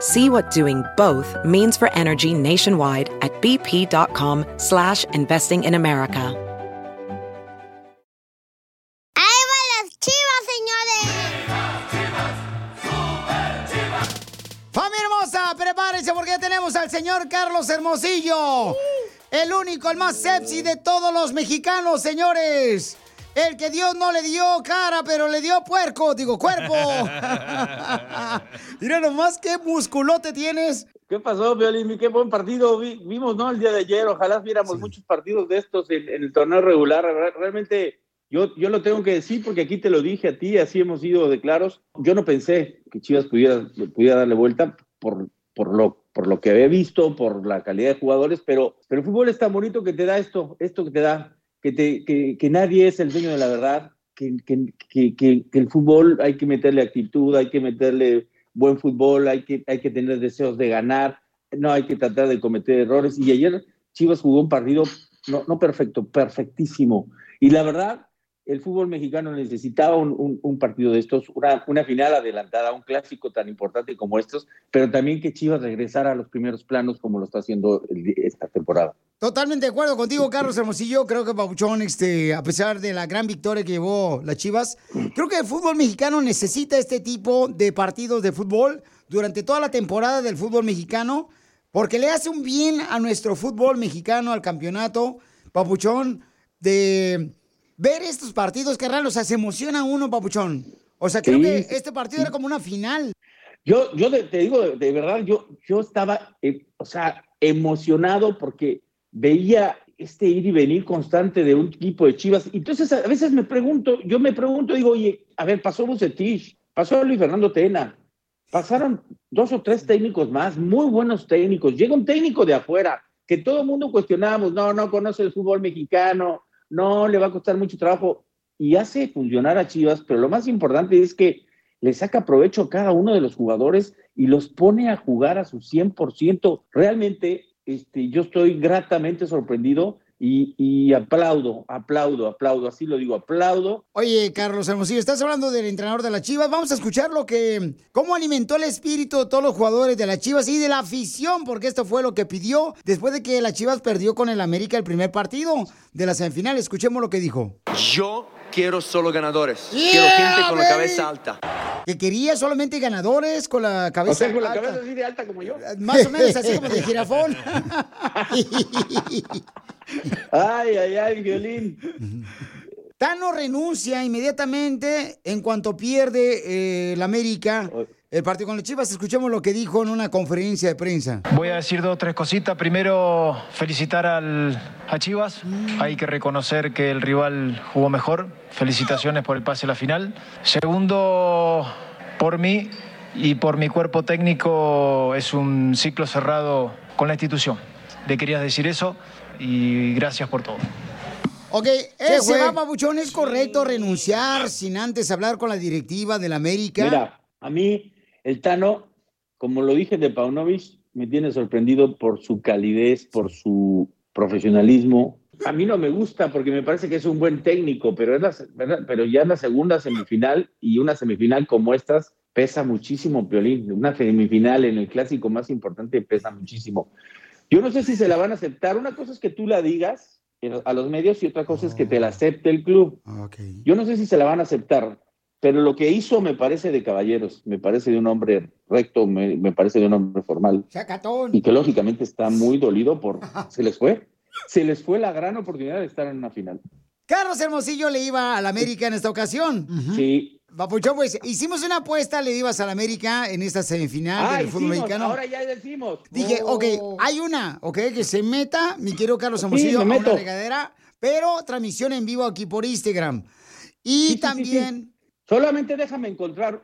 See what doing both means for energy nationwide at bp.com slash investing in America. ¡Ahí van las chivas, señores! ¡Familia hermosa! Prepárense porque ya tenemos al señor Carlos Hermosillo. El único, el más sexy de todos los mexicanos, señores. El que Dios no le dio cara, pero le dio puerco, digo, cuerpo. Mira nomás qué musculote tienes. ¿Qué pasó, Violín? Qué buen partido vi- vimos, ¿no? El día de ayer. Ojalá viéramos muchos partidos de estos en, en el torneo regular. Re- Realmente, yo, yo lo tengo que decir porque aquí te lo dije a ti, así hemos ido de claros. Yo no pensé que Chivas pudiera, pudiera darle vuelta por, por, lo, por lo que había visto, por la calidad de jugadores, pero, pero el fútbol es tan bonito que te da esto, esto que te da, que, nadie es el dueño de la verdad, que, el fútbol hay que meterle actitud, hay que meterle buen fútbol, hay que, hay que tener deseos de ganar, no hay que tratar de cometer errores. Y ayer Chivas jugó un partido no perfecto, perfectísimo. Y la verdad, el fútbol mexicano necesitaba un, un- un partido de estos, una, una final adelantada, un clásico tan importante como estos, pero también que Chivas regresara a los primeros planos como lo está haciendo esta temporada. Totalmente de acuerdo contigo, Carlos Hermosillo. Creo que Pabuchón, este, a pesar de la gran victoria que llevó las Chivas, creo que el fútbol mexicano necesita este tipo de partidos de fútbol durante toda la temporada del fútbol mexicano, porque le hace un bien a nuestro fútbol mexicano, al campeonato, Papuchón, de ver estos partidos, carnal. O sea, se emociona uno, Papuchón. O sea, creo Sí, que este partido era como una final. Yo, yo te digo, de, de verdad, yo, yo estaba, eh, o sea, emocionado porque veía este ir y venir constante de un equipo de Chivas. Entonces, a veces me pregunto, yo me pregunto, digo, oye, a ver, pasó Bucetich, pasó Luis Fernando Tena, pasaron dos o tres técnicos más, muy buenos técnicos. Llega un técnico de afuera que todo el mundo cuestionamos, no, no conoce el fútbol mexicano, no le va a costar mucho trabajo y hace funcionar a Chivas, pero lo más importante es que le saca provecho a cada uno de los jugadores y los pone a jugar a su 100%. Realmente, este, yo estoy gratamente sorprendido y, y aplaudo, aplaudo, aplaudo, así lo digo, aplaudo Oye, Carlos Hermosillo, estás hablando del entrenador de las Chivas. Vamos a escuchar lo que, cómo alimentó el espíritu de todos los jugadores de las Chivas y de la afición, porque esto fue lo que pidió después de que las Chivas perdió con el América el primer partido de la semifinal. Escuchemos lo que dijo. Yo quiero solo ganadores. Yeah, quiero gente con la cabeza alta. Que quería solamente ganadores con la cabeza. O sea, con la alta. cabeza así de alta como yo. Más o menos así como de jirafón. Ay, ay, ay, violín. Tano renuncia inmediatamente en cuanto pierde eh, el América el partido con las Chivas. Escuchemos lo que dijo en una conferencia de prensa. Voy a decir dos o tres cositas. Primero, felicitar al, a Chivas. Hay que reconocer que el rival jugó mejor. Felicitaciones por el pase a la final. Segundo, por mí y por mi cuerpo técnico es un ciclo cerrado con la institución. Le querías decir eso y gracias por todo. Ok, ese va, Pabuchón, es correcto renunciar sin antes hablar con la directiva del América. Mira, a mí el Tano, como lo dije de Paunovic, me tiene sorprendido por su calidez, por su profesionalismo. A mí no me gusta porque me parece que es un buen técnico, pero, es la, ¿verdad? pero ya en la segunda semifinal y una semifinal como estas pesa muchísimo, Piolín. Una semifinal en el clásico más importante pesa muchísimo. Yo no sé si se la van a aceptar. Una cosa es que tú la digas a los medios y otra cosa es que te la acepte el club. Yo no sé si se la van a aceptar, pero lo que hizo me parece de caballeros, me parece de un hombre recto, me, me parece de un hombre formal Sacatón. y que lógicamente está muy dolido por se les fue. se les fue la gran oportunidad de estar en una final. Carlos Hermosillo le iba al América en esta ocasión. Sí. Papuchón, pues hicimos una apuesta, le ibas al América en esta semifinal Ah, del fútbol mexicano. ahora ya decimos. Dije, Oh. ok, hay una, ok, que se meta, mi querido Carlos Hermosillo, me a una regadera, pero transmisión en vivo aquí por Instagram. Y Sí, sí, también, sí, sí. Solamente déjame encontrar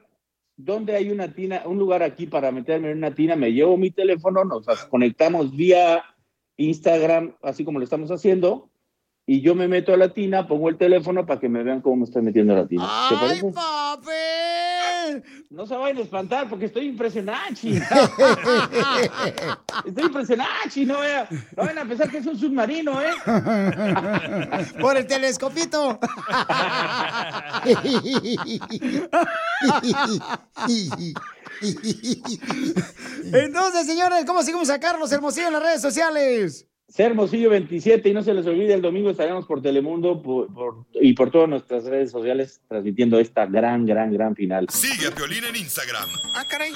dónde hay una tina, un lugar aquí para meterme en una tina. Me llevo mi teléfono, nos conectamos vía Instagram, así como lo estamos haciendo, y yo me meto a la tina, pongo el teléfono para que me vean cómo me estoy metiendo a la tina. ¿Te ¡Ay, parece? No se vayan a espantar porque estoy impresionado. chi. estoy impresionado, chi. no, vayan- no vayan a pensar que es un submarino, ¿eh? Por el telescopito. Entonces, señores, ¿cómo seguimos a Carlos Hermosillo en las redes sociales? Ser Hermosillo 27 y no se les olvide, el domingo estaremos por Telemundo por- por- y por todas nuestras redes sociales transmitiendo esta gran, gran, gran final. Sigue a Piolín en Instagram, Ah, caray.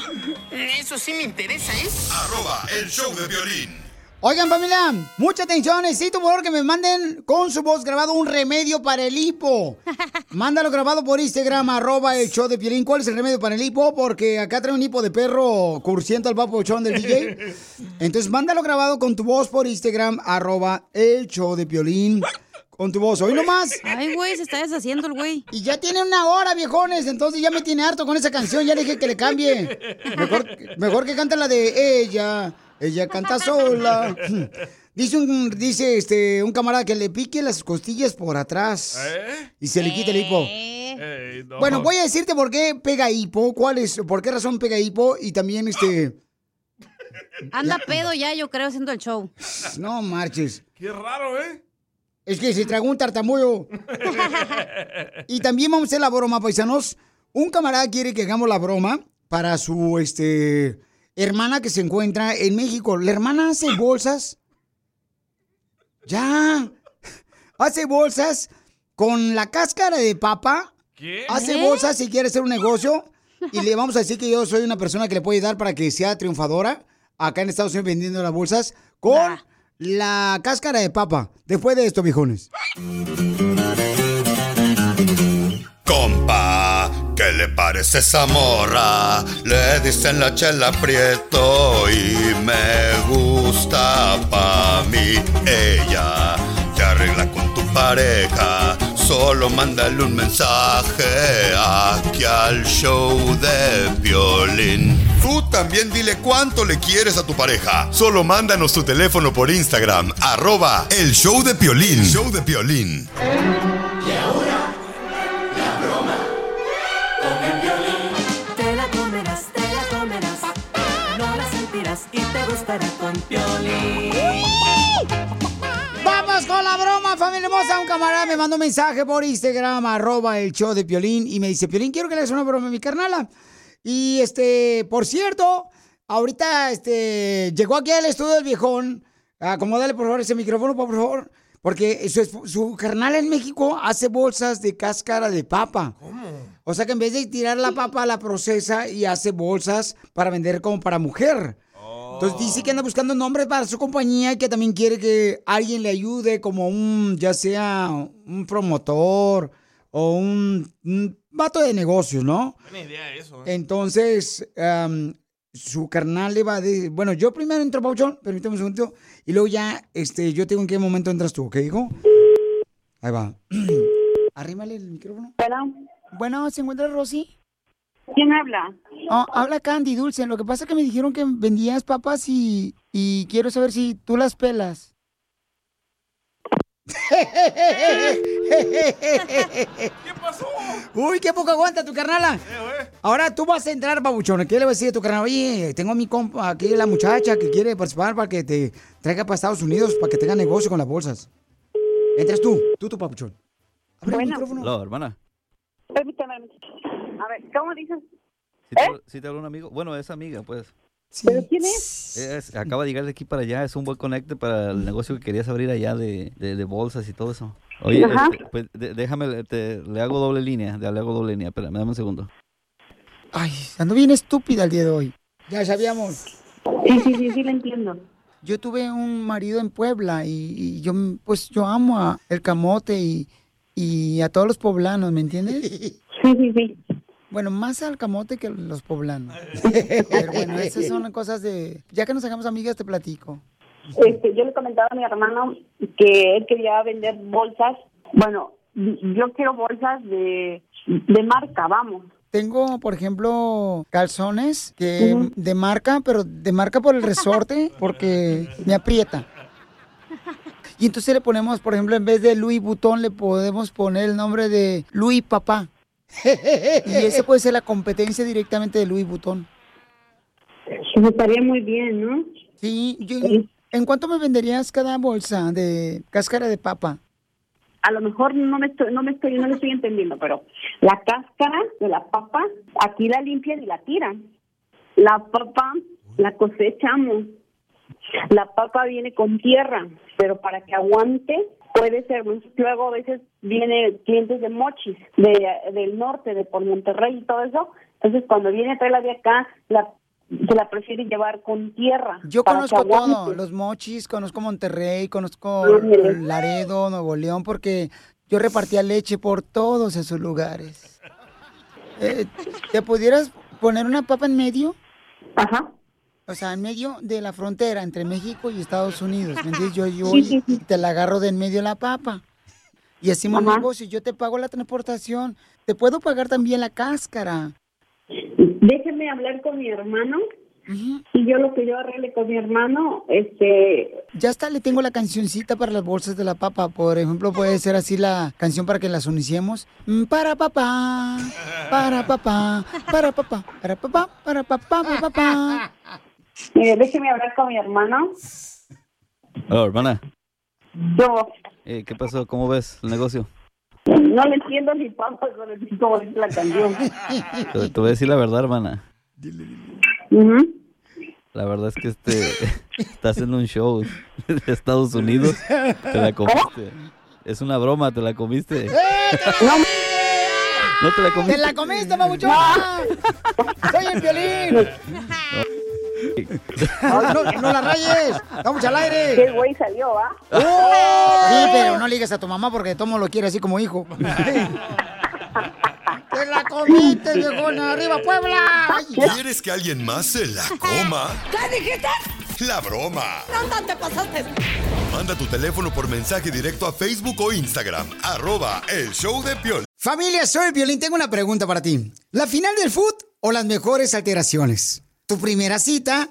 Eso sí me interesa, ¿eh? arroba el show de violín. Oigan, familia, mucha atención. Necesito, por favor, que me manden con su voz grabado un remedio para el hipo. Mándalo grabado por Instagram, arroba el show de Piolín. ¿Cuál es el remedio para el hipo? Porque acá trae un hipo de perro cursiento al papuchón del DJ. Entonces, mándalo grabado con tu voz por Instagram, arroba el show de Piolín. Con tu voz, hoy nomás. Ay, güey, se está deshaciendo el güey. Y ya tiene una hora, viejones. Entonces ya me tiene harto con esa canción. Ya le dije que le cambie. Mejor, mejor que cante la de ella. Ella canta sola. Dice un, dice este, un camarada que le pique las costillas por atrás. Y se le quita el hipo. Eh. Bueno, voy a decirte por qué pega hipo, cuál es, por qué razón pega hipo y también este. Anda pedo ya, yo creo, haciendo el show. No marches. Qué raro, ¿eh? Es que se tragó un tartamudo. Y también vamos a hacer la broma, paisanos. Un camarada quiere que hagamos la broma para su este hermana que se encuentra en México. La hermana hace bolsas. Ya. Hace bolsas con la cáscara de papa. ¿Qué? Hace bolsas si quiere hacer un negocio. Y le vamos a decir que yo soy una persona que le puede ayudar para que sea triunfadora acá en Estados Unidos vendiendo las bolsas con la cáscara de papa. Después de esto, viejones. Le parece esa morra? Le dicen la chela prieto y me gusta pa' mí. Ella te arregla con tu pareja. Solo mándale un mensaje aquí al show de violín. Tú también dile cuánto le quieres a tu pareja. Solo mándanos tu teléfono por Instagram, arroba el show de Piolín. Show de Piolín. Te Piolín. Vamos con la broma, familia hermosa. Un camarada me mandó un mensaje por Instagram, arroba el show de Piolín, y me dice, Piolín, quiero que le hagas una broma a mi carnala. Y este, por cierto, ahorita este, llegó aquí al estudio del viejón. Acomódale, por favor, ese micrófono, por favor. Porque su, su carnal en México hace bolsas de cáscara de papa. O sea que en vez de tirar la papa, la procesa y hace bolsas para vender como para mujer. Entonces dice que anda buscando nombres para su compañía y que también quiere que alguien le ayude como un, ya sea un promotor o un, un vato de negocios, ¿no? Buena idea eso. ¿eh? Entonces, am, su carnal le va a decir, bueno, yo primero entro, Pauchón, permíteme un segundo, y luego ya, este, yo tengo en qué momento entras tú, ¿ok, hijo? Ahí va. Arrímale el micrófono. Bueno, ¿se encuentra Rosy? ¿Quién habla? Oh, habla Candy Dulce. Lo que pasa es que me dijeron que vendías papas y, y quiero saber si tú las pelas. ¿Qué pasó? Uy, qué poco aguanta tu carnala. Ahora tú vas a entrar, babuchón. ¿Qué le vas a decir a tu carnal? Oye, tengo a mi compa, aquí la muchacha que quiere participar para que te traiga para Estados Unidos, para que tenga negocio con las bolsas. Entras tú, tú, tu papuchón. Abre el micrófono. Hola, hermana. Permítame. ¿Cómo dices? ¿Sí te, sí te habló una amigo? Bueno, es amiga, pues. ¿Pero quién es? Es- acaba de llegar de aquí para allá, es un buen conecte para el negocio que querías abrir allá de, de- de bolsas y todo eso. Oye, Ajá. este, pues, de- déjame, te- le hago doble línea, le hago doble línea, espérame, dame un segundo. Ay, ando bien estúpida el día de hoy. Ya sabíamos. Sí, sí, sí, sí, lo entiendo. yo tuve un marido en Puebla y, y yo, pues, yo amo a el camote y, y a todos los poblanos, ¿me entiendes? Sí, sí, sí. Bueno, más al camote que los poblanos. Pero bueno, esas son cosas de... Ya que nos hagamos amigas, te platico. Este, yo le comentaba a mi hermano que él quería vender bolsas. Bueno, yo quiero bolsas de, de marca, vamos. Tengo, por ejemplo, calzones que de marca, pero de marca por el resorte, porque me aprieta. Y entonces le ponemos, por ejemplo, en vez de Louis Vuitton, le podemos poner el nombre de Louis Papá. Y ese puede ser la competencia directamente de Louis Vuitton. Eso estaría muy bien, ¿no? Sí, yo- ¿en cuánto me venderías cada bolsa de cáscara de papa? A lo mejor no me estoy, no me estoy, no le estoy entendiendo, pero la cáscara de la papa, aquí la limpian y la tiran. La papa la cosechamos. La papa viene con tierra, pero para que aguante puede ser. Luego a veces viene clientes de mochis, de, del norte, de por Monterrey y todo eso. Entonces cuando viene a traerla de acá, la, se la prefiere llevar con tierra. Yo conozco todo, los mochis, conozco Monterrey, conozco. Laredo, Nuevo León, porque yo repartía leche por todos esos lugares. Eh, ¿Te pudieras poner una papa en medio? Ajá. O sea, en medio de la frontera entre México y Estados Unidos. ¿Me entiendes? Yo, yo Sí, sí, te la agarro de en medio la papa. Y hacemos Ajá. negocio. Yo te pago la transportación. Te puedo pagar también la cáscara. Déjeme hablar con mi hermano y yo lo que yo arregle con mi hermano, este, Ya hasta le tengo la cancioncita para las bolsas de la papa. Por ejemplo, puede ser así la canción para que las unicemos. Mm, Para papá, para papá, para papá, para papá, para papá, para papá. mire, déjeme hablar con mi hermano. Oh, hermana, Yo eh, ¿qué pasó? ¿Cómo ves el negocio? no le entiendo ni papas, no le entiendo cómo la canción. Te, te voy a decir la verdad, hermana. Ujú. La verdad es que este estás en un show de Estados Unidos. Te la comiste. Es una broma, te la comiste. No te la comiste. ¡Te la comiste, mamuchón! ¡Soy el violín! No, no, no la rayes. Estamos al aire. Qué güey salió, ¿ah? Sí, pero no digas a tu mamá porque Tomo lo quiere así como hijo. ¡Te la comiste, viejona! ¡Arriba, Puebla! ¿Quieres que alguien más se la coma? ¿Qué dijiste? La broma. No, te pasaste. Manda tu teléfono por mensaje directo a Facebook o Instagram. Arroba el show de Piol. Familia, soy el Violín. Tengo una pregunta para ti. ¿La final del foot o las mejores alteraciones? ¿Tu primera cita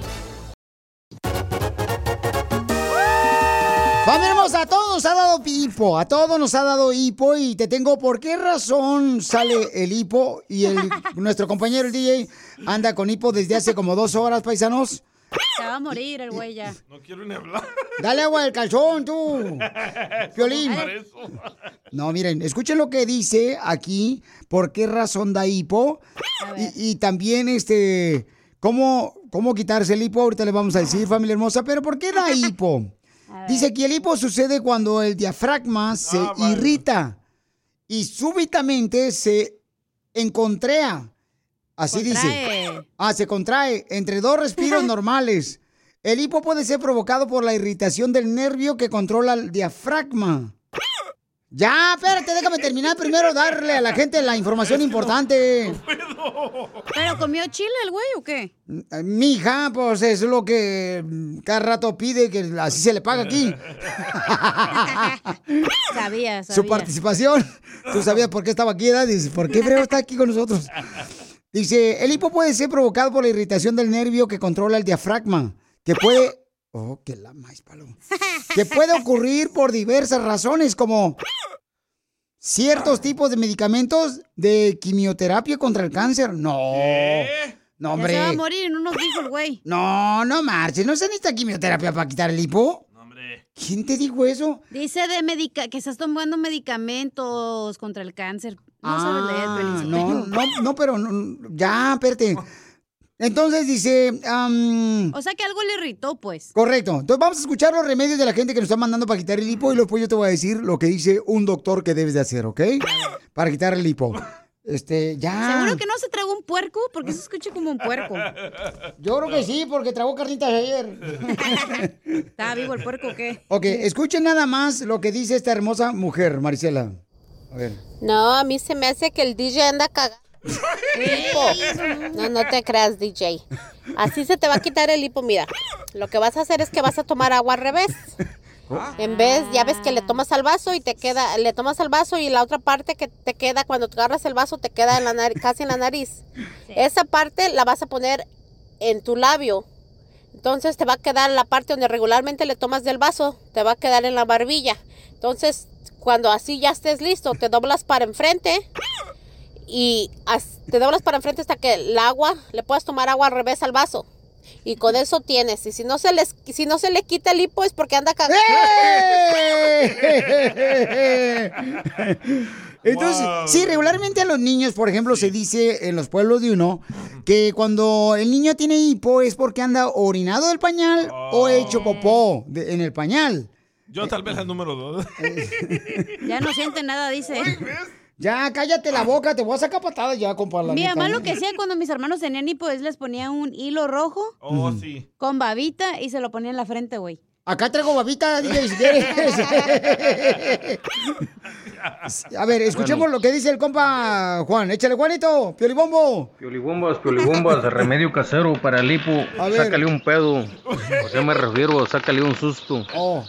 Hermosa, a todos nos ha dado hipo, a todos nos ha dado hipo y te tengo por qué razón sale el hipo y el, nuestro compañero el DJ anda con hipo desde hace como dos horas, paisanos. Se va a morir el güey ya. No quiero ni hablar. Dale agua del calzón, tú. Piolín. No, miren, escuchen lo que dice aquí, por qué razón da hipo. Y, y también, este, cómo, cómo quitarse el hipo, ahorita le vamos a decir, familia hermosa, pero ¿por qué da hipo? Dice que el hipo sucede cuando el diafragma se irrita y súbitamente se encontrea. Así dice. Ah, se contrae entre dos respiros normales. El hipo puede ser provocado por la irritación del nervio que controla el diafragma. Ya, espérate, déjame terminar primero darle a la gente la información importante. ¿Pero comió chile el güey o qué? Mija, pues es lo que mm, cada rato pide, que así se le paga aquí. Sabía, sabía. Su participación. Tú sabías por qué estaba aquí, ¿verdad? Dices, ¿por qué Freo está aquí con nosotros? Dice, el hipo puede ser provocado por la irritación del nervio que controla el diafragma, que puede... Oh, que la más palo. Que puede ocurrir por diversas razones, como ciertos tipos de medicamentos de quimioterapia contra el cáncer. No. No, Ya se va a hombre. morir, no nos dijo el güey. No, no marches. ¿No se necesita quimioterapia para quitar el hipo? ¿Quién te dijo eso? Dice de medica que estás tomando medicamentos contra el cáncer. No sabes leer, Ah, no, no, no, pero no, ya, espérate. Entonces dice, O sea que algo le irritó, pues. correcto. Entonces vamos a escuchar los remedios de la gente que nos está mandando para quitar el hipo y después yo te voy a decir lo que dice un doctor que debes de hacer, ¿ok? Para quitar el hipo. Este, ya. ¿Seguro que no se tragó un puerco? Porque se escucha como un puerco. Yo creo que sí, porque tragó carnitas ayer. ¿Está vivo el puerco o qué? ok, escuchen nada más lo que dice esta hermosa mujer, Marisela. A ver. No, a mí se me hace que el DJ anda cagando. Hipo. No, no te creas, DJ. Así se te va a quitar el hipo. Mira, lo que vas a hacer es que vas a tomar agua al revés. En vez, ya ves que le tomas al vaso y te queda, le tomas al vaso y la otra parte que te queda cuando te agarras el vaso te queda en la nariz, casi en la nariz. Esa parte la vas a poner en tu labio. Entonces te va a quedar la parte donde regularmente le tomas del vaso, te va a quedar en la barbilla. Entonces, cuando así ya estés listo, te doblas para enfrente y as- te doblas para enfrente hasta que el agua, le puedas tomar agua al revés al vaso. Y con eso tienes. Y si no se les, si no se le quita el hipo es porque anda cagando. Entonces, sí, regularmente a los niños, por ejemplo, se dice en los pueblos de uno que cuando el niño tiene hipo es porque anda orinado del pañal o hecho popó de- en el pañal. Yo tal vez la número dos. Ya no siente nada, dice. Ya, cállate la boca, te voy a sacar patadas ya, compa. la Mi mamá ¿eh? lo que hacía cuando mis hermanos tenían hipo es les ponía un hilo rojo Oh, sí. con babita y se lo ponía en la frente, güey. Acá traigo babita, DJ, si quieres. A ver, escuchemos lo que dice el compa Juan. Échale, Juanito, piolibombo. Piolibombas, piolibombas, remedio casero para el hipo. A ver. Sácale un pedo. O sea, me refiero, sácale un susto. Oh.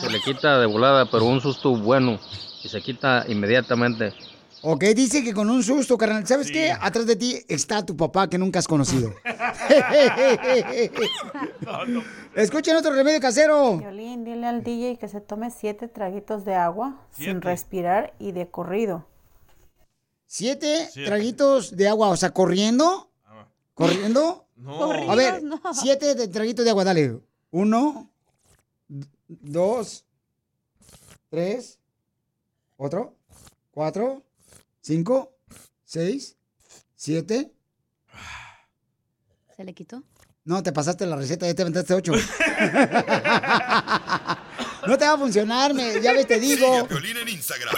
Se le quita de volada, pero un susto bueno. Y se quita inmediatamente. Ok, dice que con un susto, carnal. ¿Sabes qué? Atrás de ti está tu papá que nunca has conocido. Escuchen otro remedio casero. Violín, dile al DJ que se tome siete traguitos de agua sin respirar y de corrido. Siete traguitos de agua, o sea, corriendo. ¿Corriendo? No. A ver, siete de- traguitos de agua, dale. Uno, dos, tres, otro, cuatro, cinco, seis, siete. ¿Se le quitó? No, te pasaste la receta, ya te aventaste ocho. no te va a funcionar, me, ya ves, te digo. a Piolín en Instagram.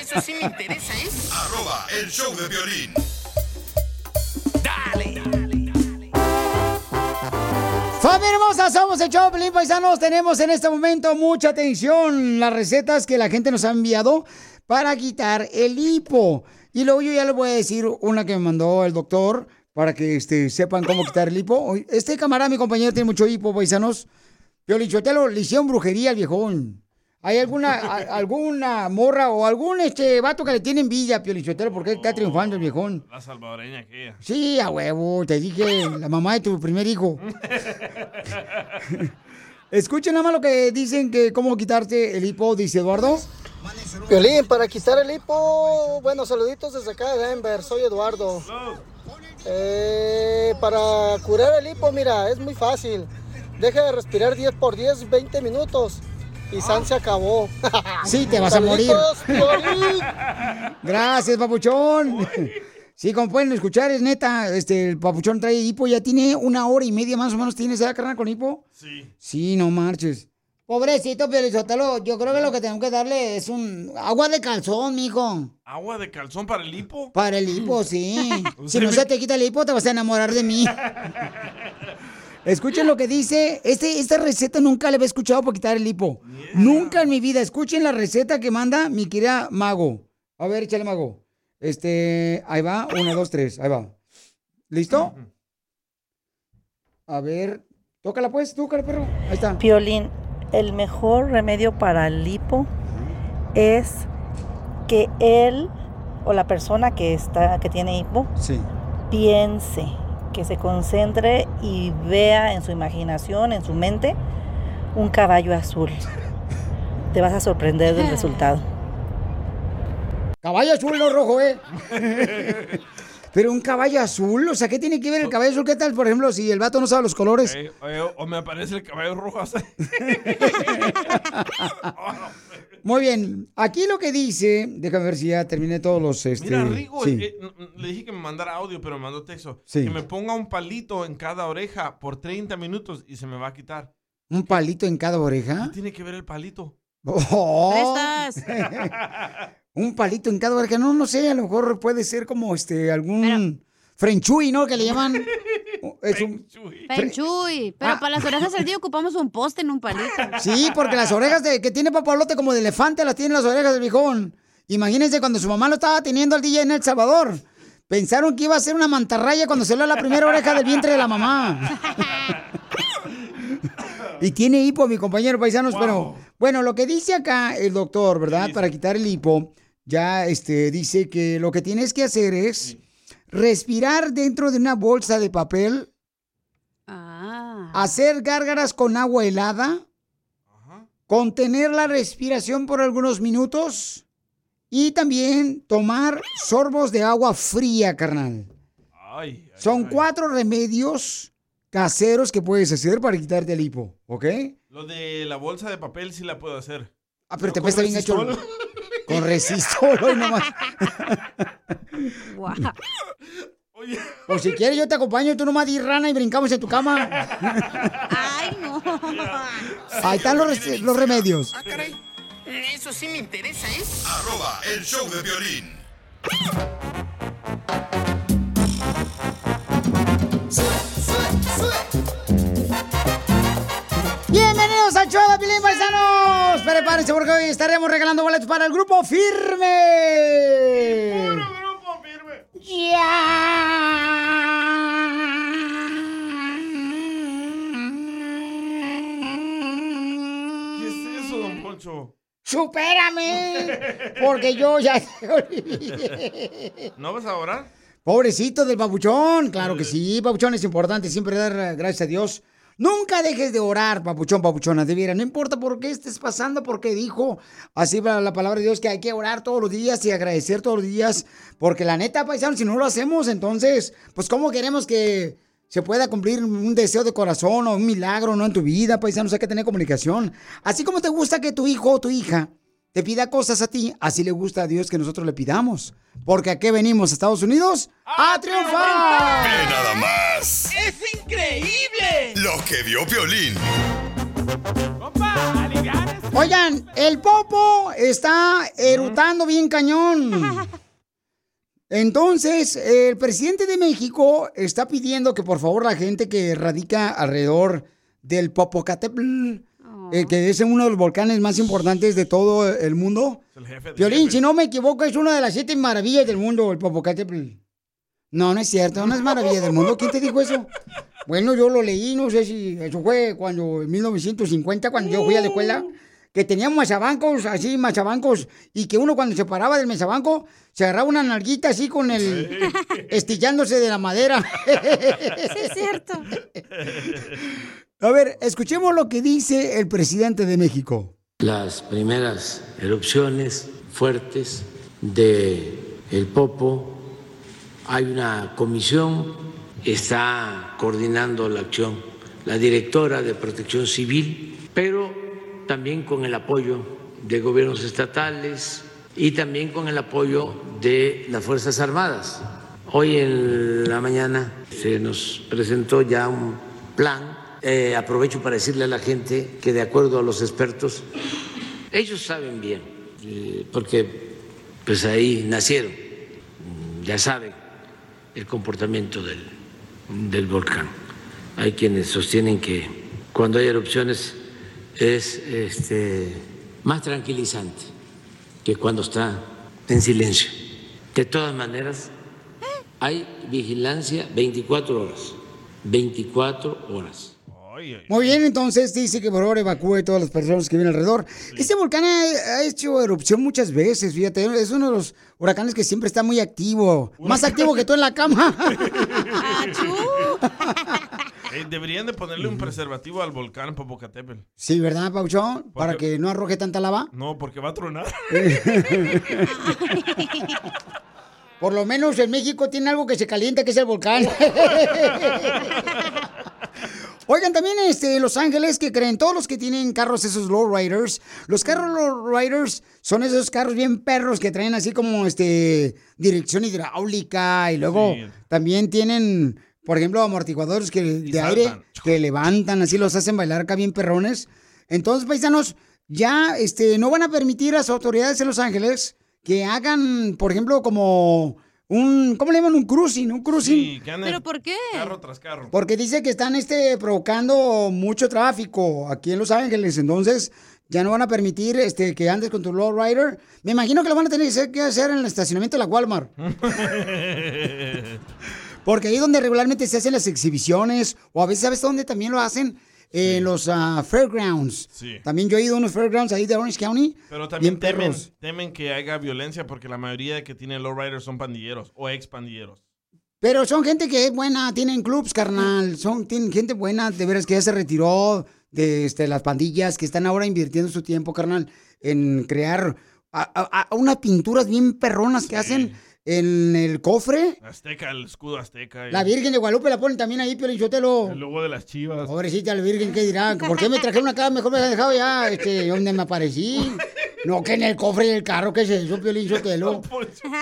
Eso sí me interesa, ¿eh? Arroba el show de violín. Familia hermosa, somos el show Pelín Paisanos. Tenemos en este momento mucha atención las recetas que la gente nos ha enviado para quitar el hipo. Y luego yo ya les voy a decir una que me mandó el doctor para que este, sepan cómo quitar el hipo. Este camarada, mi compañero, tiene mucho hipo, paisanos. Yo le le hicieron brujería al viejón. ¿Hay alguna, a- alguna morra o algún este vato que le tiene envidia, Piolichotelo, porque está triunfando el viejón? La salvadoreña aquella. Sí, a huevo, te dije, la mamá de tu primer hijo. Escuchen nada más lo que dicen que cómo quitarte el hipo, dice Eduardo. Violín, para quitar el hipo, bueno, saluditos desde acá de Denver, soy Eduardo. Eh, para curar el hipo, mira, es muy fácil. Deja de respirar 10 por 10, 20 minutos. Y San se acabó. Sí, te vas a morir. Gracias, papuchón. Sí, como pueden escuchar, es neta, este, el papuchón trae hipo, ya tiene una hora y media más o menos, ¿tienes esa carnal con hipo? Sí. Sí, no marches. Pobrecito, Piolizotelo, yo creo que lo que tenemos que darle es un agua de calzón, mijo. ¿Agua de calzón para el hipo? Para el hipo, sí. si no se te quita el hipo, te vas a enamorar de mí. Escuchen lo que dice. Este, esta receta nunca la había escuchado para quitar el hipo. Nunca en mi vida. Escuchen la receta que manda mi querida Mago. A ver, échale, Mago. Este, ahí va. Uno, dos, tres. Ahí va. ¿Listo? A ver. Tócala pues, tócala, perro. Ahí está. Piolín, el mejor remedio para el lipo es que él o la persona que está que tiene hipo Sí. piense, que se concentre y vea en su imaginación, en su mente, un caballo azul. Te vas a sorprender del resultado. Caballo azul, no rojo, ¿eh? Pero un caballo azul, o sea, ¿qué tiene que ver el caballo azul? ¿Qué tal, por ejemplo, si el vato no sabe los colores? Eh, eh, o me aparece el caballo rojo. así. Muy bien, aquí lo que dice, déjame ver si ya terminé todos los, este... Mira, Rigo, sí. eh, le dije que me mandara audio, pero me mandó texto. Sí. Que me ponga un palito en cada oreja por 30 minutos y se me va a quitar. ¿Un palito en cada oreja? ¿Qué tiene que ver el palito? Oh. Un palito en cada oreja. No, no sé, a lo mejor puede ser como este algún frenchui, ¿no? Que le llaman. Es un- Penchuy. Pero Ah. para las orejas del día ocupamos un poste en un palito. Sí, porque las orejas de, que tiene papalote como de elefante las tiene las orejas del viejón. Imagínense cuando su mamá lo estaba teniendo al DJ en El Salvador. Pensaron que iba a ser una mantarraya cuando se le la primera oreja del vientre de la mamá. Y tiene hipo, mi compañero paisanos, pero bueno, lo que dice acá el doctor, ¿verdad? Para quitar el hipo, ya este, dice que lo que tienes que hacer es respirar dentro de una bolsa de papel, hacer gárgaras con agua helada, contener la respiración por algunos minutos y también tomar sorbos de agua fría, carnal. Ay, Son cuatro remedios caseros que puedes hacer para quitarte el hipo, ¿ok? lo de la bolsa de papel sí la puedo hacer. Ah, pero ¿No te cuesta bien hecho. Con resistol, hoy nomás. O si quieres, yo te acompaño, tú nomás di rana y brincamos en tu cama. Ay, no. Ahí están los, los remedios. Ah, caray. Eso sí me interesa, ¿eh? Arroba el show de violín. Bienvenidos al show de Pilín Paisanos. Prepárense porque hoy estaremos regalando boletos para el grupo Firme. ¡Puro grupo Firme! ¿Qué es eso, don Poncho? ¡Supérame! Porque yo ya... ¿No vas a orar? Pobrecito del papuchón, claro que sí, papuchón es importante siempre dar eh, gracias a Dios. Nunca dejes de orar, papuchón, papuchona, de veras, no importa por qué estés pasando, porque dijo así la la palabra de Dios que hay que orar todos los días y agradecer todos los días, porque la neta, paisano, si no lo hacemos, entonces, pues cómo queremos que se pueda cumplir un deseo de corazón o un milagro, ¿no? En tu vida, paisanos, hay que tener comunicación. Así como te gusta que tu hijo o tu hija te pida cosas a ti, así le gusta a Dios que nosotros le pidamos. Porque aquí venimos a Estados Unidos a triunfar. Ve nada más ¡Es increíble! lo que vio violín. Oigan, el Popo está erutando bien cañón. Entonces, el presidente de México está pidiendo que por favor la gente que radica alrededor del Popocatépetl, eh, que es uno de los volcanes más importantes de todo el mundo. Es el jefe de Violín, si no me equivoco, es una de las siete maravillas del mundo, el Popocatépetl. No, no es cierto, no es maravilla del mundo. ¿Quién te dijo eso? Bueno, yo lo leí, no sé si eso fue cuando, en 1950, cuando yo fui a la escuela. que teníamos machabancos, así, machabancos, y que uno cuando se paraba del mesabanco, se agarraba una nalguita así con el... estillándose de la madera. Sí, es cierto. A ver, escuchemos lo que dice el presidente de México. las primeras erupciones fuertes de el Popo. Hay una comisión, está coordinando la acción la directora de Protección Civil, pero también con el apoyo de gobiernos estatales y también con el apoyo de las Fuerzas Armadas. Hoy en la mañana se nos presentó ya un plan. Eh, aprovecho para decirle a la gente que de acuerdo a los expertos, ellos saben bien, eh, porque pues ahí nacieron, mm, ya saben el comportamiento del, del volcán. Hay quienes sostienen que cuando hay erupciones es este, más tranquilizante que cuando está en silencio. De todas maneras, hay vigilancia 24 horas. 24 horas. Muy bien, entonces dice que por favor evacúe todas las personas que viven alrededor. Este volcán ha, ha hecho erupción muchas veces, fíjate, es uno de los huracanes que siempre está muy activo. Más activo que tú en la cama. Eh, deberían de ponerle un preservativo al volcán Popocatépetl. Sí, ¿verdad, Pauchón? Para que no arroje tanta lava. No, porque va a tronar. Por lo menos en México tiene algo que se calienta, que es el volcán. Oigan, también este, Los Ángeles, que creen todos los que tienen carros, esos lowriders. Los carros lowriders son esos carros bien perros que traen así como este dirección hidráulica y luego Sí. también tienen, por ejemplo, amortiguadores que, de aire que levantan, así los hacen bailar acá bien perrones. Entonces, paisanos, ya este, no van a permitir a las autoridades en Los Ángeles que hagan, por ejemplo, como un, ¿cómo le llaman? Un cruising, un cruising. Sí, que anden ¿Pero por qué? Carro tras carro. Porque dice que están este, provocando mucho tráfico aquí en Los Ángeles. Entonces, ya no van a permitir este, que andes con tu lowrider. Me imagino que lo van a tener que hacer- que hacer en el estacionamiento de la Walmart. Porque ahí donde regularmente se hacen las exhibiciones, o a veces, ¿sabes dónde también lo hacen? En los ah, fairgrounds. Sí. También yo he ido a unos fairgrounds ahí de Orange County. Pero también bien temen, perros. temen que haya violencia porque la mayoría de que tienen lowriders son pandilleros o ex pandilleros. Pero son gente que es buena, tienen clubs, carnal. Son tienen gente buena, de veras que ya se retiró de este, las pandillas, que están ahora invirtiendo su tiempo, carnal, en crear a- a- a unas pinturas bien perronas que hacen en el cofre. Azteca, el escudo azteca. y La Virgen de Guadalupe la ponen también ahí, pero yo te lo... El logo de las chivas. Pobrecita la Virgen, ¿qué dirá? ¿Por qué me trajeron acá? Mejor me había dejado ya, este, donde me aparecí. No, que en el cofre del carro, ¿qué es eso, Piolín Sotelo?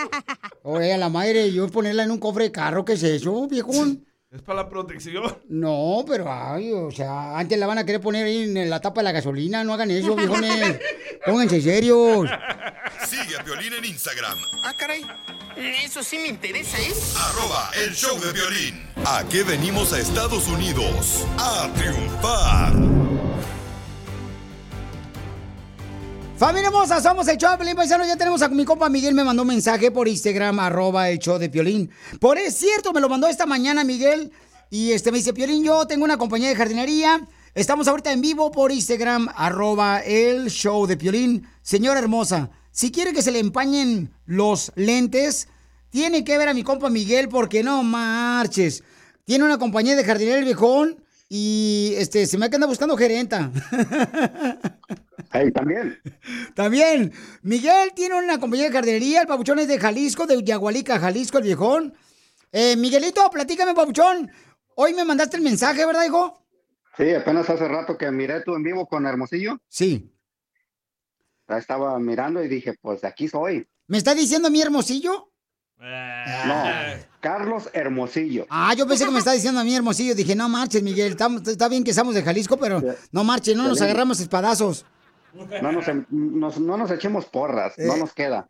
Oye, a la madre, yo ponerla en un cofre de carro, ¿qué es eso, viejón? Es para la protección. No, pero ay, o sea, antes la van a querer poner ahí en la tapa de la gasolina, no hagan eso, viejones. Pónganse serios. Sigue a Violín en Instagram, Ah, caray. Eso sí me interesa, ¿eh? arroba el show de violín. ¿A qué venimos a Estados Unidos? A triunfar. Familia hermosa, somos el show de Piolín Paisano. Ya tenemos a mi compa Miguel, me mandó un mensaje por Instagram, arroba el show de Piolín. Por es cierto, me lo mandó esta mañana Miguel. Y este me dice, Piolín, yo tengo una compañía de jardinería. Estamos ahorita en vivo por Instagram, arroba el show de Piolín. Señora hermosa, si quiere que se le empañen los lentes, tiene que ver a mi compa Miguel porque no marches. Tiene una compañía de jardinería el viejón y este, se me anda buscando gerenta. también. También. Miguel tiene una compañía de jardinería, el papuchón es de Jalisco, de Yagualica, Jalisco, el viejón. Eh, Miguelito, platícame, papuchón. Hoy me mandaste el mensaje, ¿verdad, hijo? Sí, apenas hace rato que miré tú en vivo con Hermosillo. Sí. Ya estaba mirando y dije, pues de aquí soy. ¿Me está diciendo mi hermosillo? No, Carlos Hermosillo. Ah, yo pensé que me está diciendo a mí hermosillo. Dije, no marches, Miguel. Estamos- Está bien que estamos de Jalisco, pero no marches, no nos agarramos espadazos. No nos, em- nos- no nos echemos porras, no Eh. nos queda.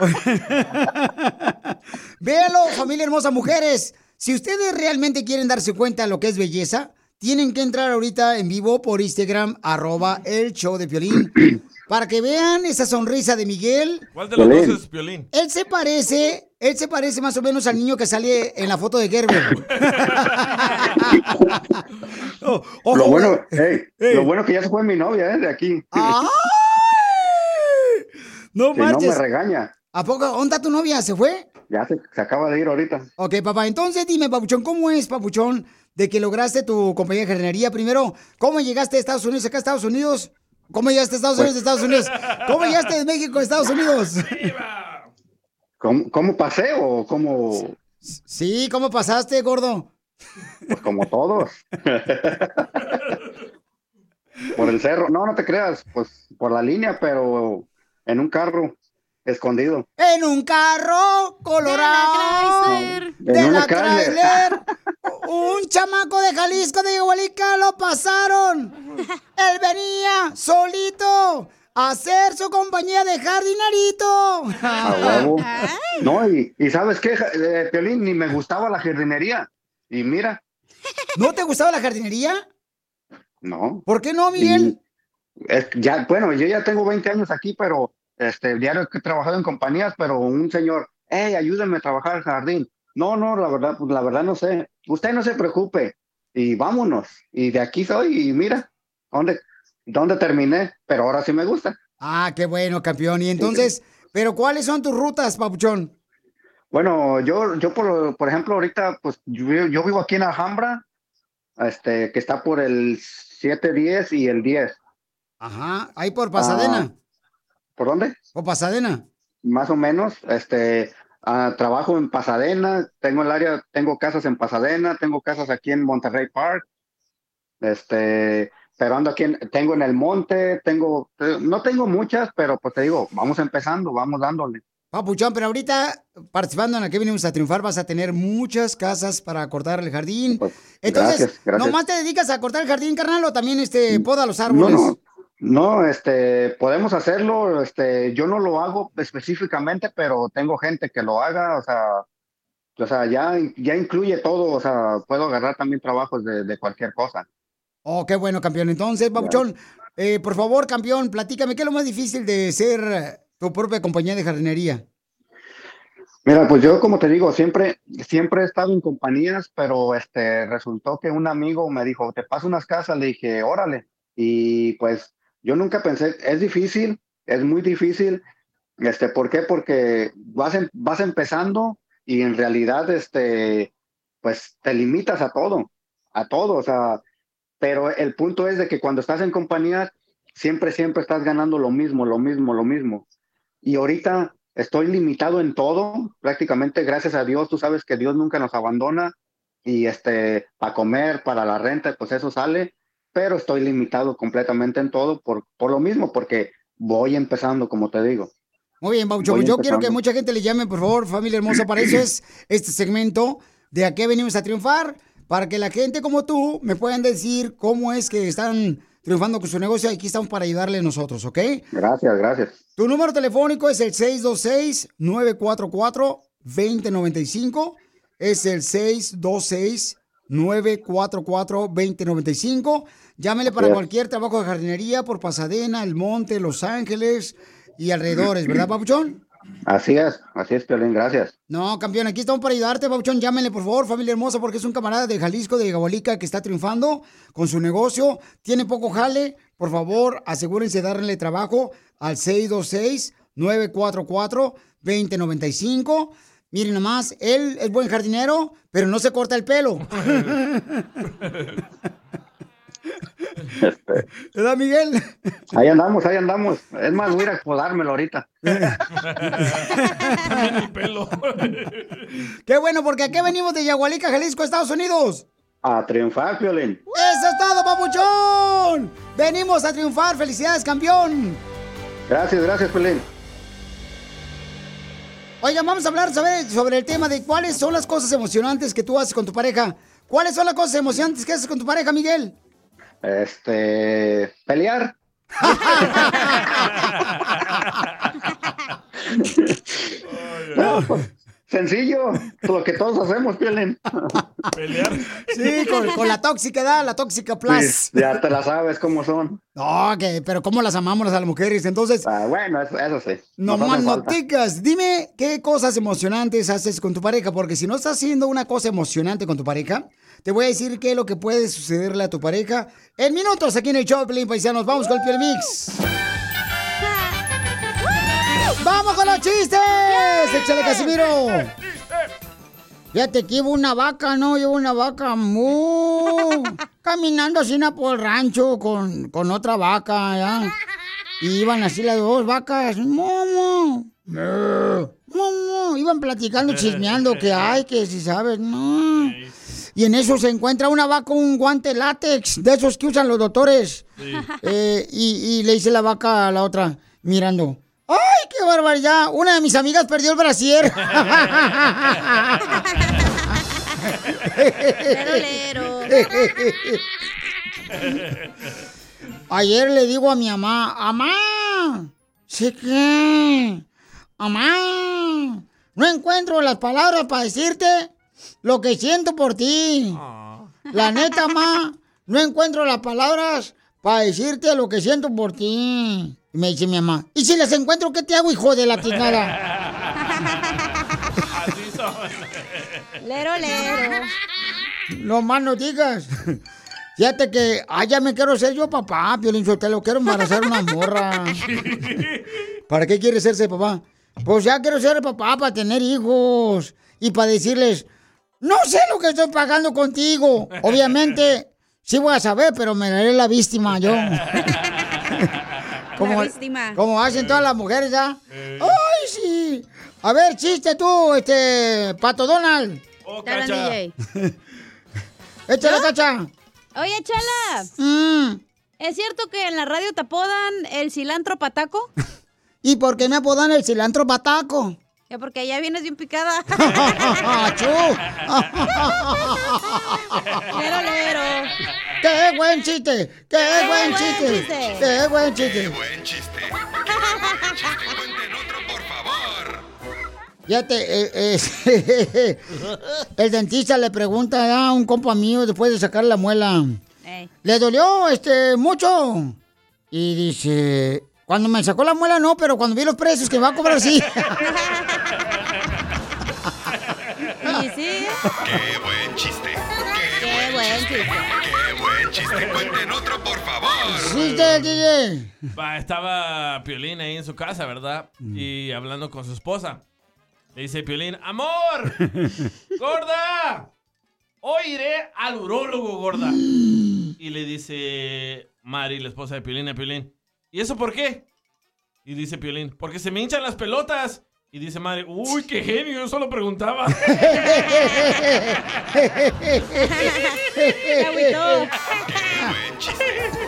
Véalo, familia hermosa, mujeres. Si ustedes realmente quieren darse cuenta de lo que es belleza, tienen que entrar ahorita en vivo por Instagram, arroba el show de Piolín, para que vean esa sonrisa de Miguel. ¿Cuál de los dos es Piolín? Él se parece, él se parece más o menos al niño que sale en la foto de Gerber. Oh, ojo, lo, bueno, güey. ey, lo bueno que ya se fue mi novia, ¿eh? De aquí. No Si no me marches. regaña. ¿A poco? ¿Dónde está tu novia? ¿Se fue? Ya se, se acaba de ir ahorita. Ok, papá, entonces dime, Papuchón, ¿cómo es, Papuchón, de que lograste tu compañía de jardinería? Primero, ¿cómo llegaste a Estados Unidos, acá a Estados Unidos? ¿Cómo llegaste a Estados Unidos, a Estados Unidos? ¿Cómo llegaste de México a Estados Unidos? ¿Cómo, cómo pasé o cómo? Sí, ¿cómo pasaste, gordo? Pues como todos. por el cerro. No, no te creas, pues por la línea, pero en un carro escondido. En un carro colorado. En De una la Chrysler. trailer. Un chamaco de Jalisco de Igualica lo pasaron. Él venía solito hacer su compañía de jardinerito. No, y, y ¿sabes qué, eh, Piolín? Ni me gustaba la jardinería. Y mira, ¿No te gustaba la jardinería? no. ¿Por qué no, Miguel? Es ya, bueno, yo ya tengo 20 años aquí, pero este diario que he trabajado en compañías, pero un señor, hey, ayúdenme a trabajar el jardín. No, no, la verdad, pues la verdad no sé. Usted no se preocupe y vámonos. Y de aquí soy y mira, ¿dónde, dónde terminé? Pero ahora sí me gusta. Ah, qué bueno, campeón. Y entonces, ¿pero cuáles son tus rutas, Papuchón? Bueno, yo, yo por, por ejemplo, ahorita, pues yo, vivo- yo vivo aquí en Alhambra, este, que está por el 710 y el 10. Ajá, ahí por Pasadena. ¿Por dónde? ¿Por Pasadena? Más o menos, este, ah, trabajo en Pasadena, tengo el área, tengo casas en Pasadena, tengo casas aquí en Monterrey Park, este, pero ando aquí, en- tengo en el monte, tengo, eh, no tengo muchas, pero pues te digo, vamos empezando, vamos dándole. Papuchón, pero ahorita participando en la que venimos a triunfar vas a tener muchas casas para cortar el jardín. Entonces, Pues, gracias, gracias. ¿nomás te dedicas a cortar el jardín, carnal, o también este poda los No, árboles? no, no, este, podemos hacerlo, este, yo no lo hago específicamente, pero tengo gente que lo haga, o sea, o sea, ya, ya incluye todo, o sea, puedo agarrar también trabajos de, de cualquier cosa. Oh, qué bueno, campeón. Entonces, Papuchón, eh, por favor, campeón, platícame, ¿qué es lo más difícil de ser tu propia compañía de jardinería? Mira, pues yo como te digo, siempre, siempre he estado en compañías, pero este, resultó que un amigo me dijo, te paso unas casas, le dije, órale, y pues yo nunca pensé, es difícil, es muy difícil, este, ¿por qué? Porque vas, em- vas empezando y en realidad, este, pues te limitas a todo, a todo, o sea, pero el punto es de que cuando estás en compañías, siempre, siempre estás ganando lo mismo, lo mismo, lo mismo. Y ahorita estoy limitado en todo, prácticamente gracias a Dios, tú sabes que Dios nunca nos abandona y este, para comer, para la renta, pues eso sale, pero estoy limitado completamente en todo por, por lo mismo, porque voy empezando, como te digo. Muy bien, Voy yo quiero que mucha gente le llame, por favor, familia hermosa, para eso es este segmento de a qué venimos a triunfar, para que la gente como tú me puedan decir cómo es que están triunfando con su negocio. Aquí estamos para ayudarle nosotros, ¿ok? Gracias, gracias. Tu número telefónico es el 626-944-2095. Es el 626-944-2095. Llámele para cualquier trabajo de jardinería por Pasadena, El Monte, Los Ángeles y alrededores, ¿verdad, Papuchón? Así es, así es, Piolín, gracias. No, campeón, aquí estamos para ayudarte, Papuchón. Llámenle, por favor, familia hermosa, porque es un camarada de Jalisco, de Gabolica, que está triunfando con su negocio. Tiene poco jale. Por favor, asegúrense de darle trabajo al 626-944-2095. Miren nomás, él es buen jardinero, pero no se corta el pelo. ¿Verdad, Miguel? Ahí andamos, ahí andamos. Es más, voy a ir a podármelo ahorita. Qué bueno, porque aquí venimos de Yagualica, Jalisco, Estados Unidos. A triunfar, Piolín. ¡Eso es todo, papuchón! Venimos a triunfar. ¡Felicidades, campeón! Gracias, gracias, Piolín. Oigan, vamos a hablar sobre, sobre el tema de cuáles son las cosas emocionantes que tú haces con tu pareja. ¿Cuáles son las cosas emocionantes que haces con tu pareja, Miguel? Este, pelear. No, pues, sencillo, lo que todos hacemos, Piolín. Pelear. Sí, con, con la tóxica, ¿da? La tóxica plus. Sí, ya te la sabes cómo son. No, que, pero cómo las amamos a las mujeres. Entonces, Ah, bueno, eso, eso sí. no más noticas. Dime qué cosas emocionantes haces con tu pareja, porque si no estás haciendo una cosa emocionante con tu pareja, te voy a decir qué es lo que puede sucederle a tu pareja en minutos aquí en el show Pelín Paisanos. Vamos con el Piel Mix. ¡Vamos con los chistes! ¡Échale, Casimiro! Fíjate que iba una vaca, ¿no? Llevo una vaca muy... caminando así por el rancho con, con otra vaca, ¿ya? Y iban así las dos vacas. ¡Momo! ¡Momo! Iban platicando, chismeando que hay, que si sabes, no. Y en eso se encuentra una vaca con un guante látex, de esos que usan los doctores. Eh, y, y le dice la vaca a la otra, mirando. ¡Ay, qué barbaridad! Una de mis amigas perdió el brasier. Lero, Ayer le digo a mi mamá, ¡Amá! ¿Sí qué? ¡Amá! No encuentro las palabras para decirte lo que siento por ti. La neta, mamá, no encuentro las palabras para decirte lo que siento por ti. Y me dice mi mamá, ¿y si las encuentro, qué te hago, hijo de la tiznada? Así son. Lero, lero. No más no digas. Fíjate que, ah, ya me quiero ser yo papá, Piolín Sotelo, quiero embarazar una morra. ¿Para qué quieres serse papá? Pues ya quiero ser papá para tener hijos y para decirles, no sé lo que estoy pagando contigo. Obviamente, sí voy a saber, pero me daré la víctima yo. La víctima. como hacen todas las mujeres, ¿ya? ¡Ay, sí! A ver, chiste tú, este, Pato Donald. Hablan, DJ. Échale, ¿Yo? cacha. Oye, Chala. Mm. ¿Es cierto que en la radio te apodan el cilantro pataco? ¿Y por qué me apodan el cilantro pataco? Ya porque ya vienes bien picada. ¡Achú! Lero, lero. ¡Qué buen chiste! ¡Qué, ¡Qué buen buen chiste! chiste! ¡Qué buen chiste! Buen chiste. Cuenten otro, por favor. Fíjate, eh, eh, el dentista le pregunta a un compa mío después de sacar la muela. ¿Le dolió este mucho? Y dice, cuando me sacó la muela no, pero cuando vi los precios que me va a cobrar sí. Y sí. Qué buen chiste. Qué buen chiste. Qué buen chiste. Cuenten otro, por favor. ¿Chiste, DJ? Va, estaba Piolín ahí en su casa, ¿verdad? Y hablando con su esposa. Le dice Piolín, ¡Amor! ¡Gorda! Hoy iré al urólogo, gorda. Y le dice Mari, la esposa de Piolín, a Piolín. ¿Y eso por qué? Y dice Piolín, porque se me hinchan las pelotas. Y dice Mari, uy, qué genio, yo solo preguntaba. agüitó. Qué buen chiste.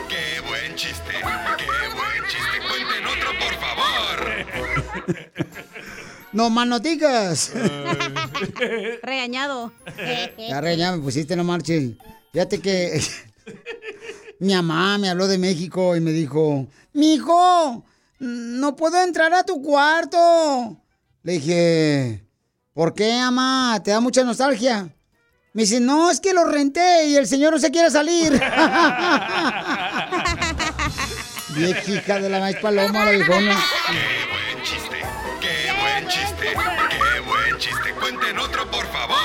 Qué buen chiste. Qué buen chiste. Cuenten otro, por favor. No más no digas. Regañado. Ya, re, ya me pusiste, no marches. Fíjate que mi mamá me habló de México y me dijo, mijo, no puedo entrar a tu cuarto. Le dije, ¿por qué, mamá? ¿Te da mucha nostalgia? Me dice, no, es que lo renté y el señor no se quiere salir. Viejija de la maíz paloma, la viejona. Qué buen chiste. Qué buen chiste. Qué buen chiste. Cuenten otro, por favor.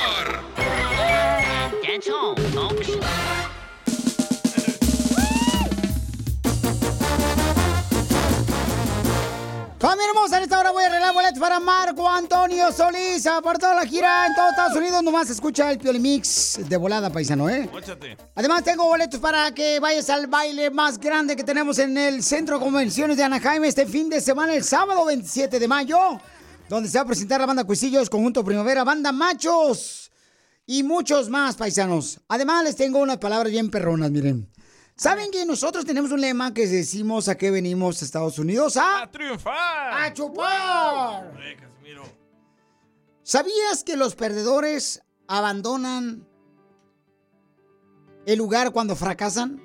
Familia hermosa, en esta hora voy a arreglar boletos para Marco Antonio Solís ah, por toda la gira en todo Estados Unidos. Nomás escucha el Piolimix de volada, paisano, ¿eh? Móchate. Además, tengo boletos para que vayas al baile más grande que tenemos en el Centro de Convenciones de Anaheim este fin de semana, el sábado 27 de mayo, donde se va a presentar la banda Cuisillos, Conjunto Primavera, Banda Machos y muchos más, paisanos. Además, les tengo unas palabras bien perronas, miren. ¿Saben que nosotros tenemos un lema que decimos a qué venimos a Estados Unidos? A, ¡A triunfar! ¡A chupar! Eh, Casimiro. ¿Sabías que los perdedores abandonan el lugar cuando fracasan?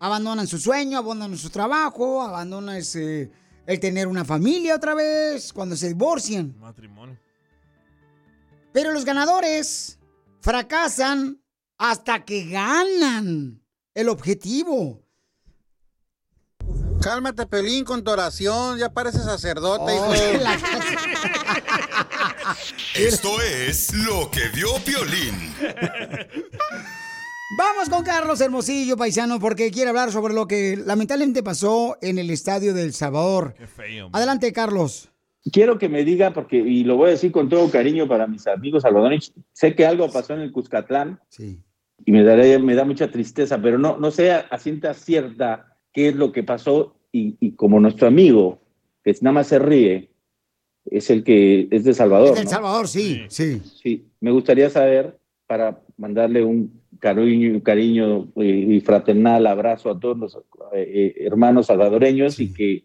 Abandonan su sueño, abandonan su trabajo, abandonan ese- el tener una familia otra vez, cuando se divorcian. Matrimonio. Pero los ganadores fracasan hasta que ganan el objetivo. Cálmate, Pelín, con tu oración. Ya pareces sacerdote, Oh, hijo. la- Esto es lo que vio Piolín. Vamos con Carlos Hermosillo, paisano, porque quiere hablar sobre lo que lamentablemente pasó en el estadio del Salvador. Qué feo. man. Adelante, Carlos. quiero que me diga, porque, y lo voy a decir con todo cariño para mis amigos salvadoreños, sé que algo pasó en el Cuscatlán y me, daré, me da mucha tristeza, pero no, no sé a, ciencia cierta qué es lo que pasó y, y como nuestro amigo, que nada más se ríe, es el que es de Salvador. Es del ¿no? Salvador, sí, sí. Sí, me gustaría saber para mandarle un cariño, cariño y, y fraternal abrazo a todos los eh, eh, hermanos salvadoreños y que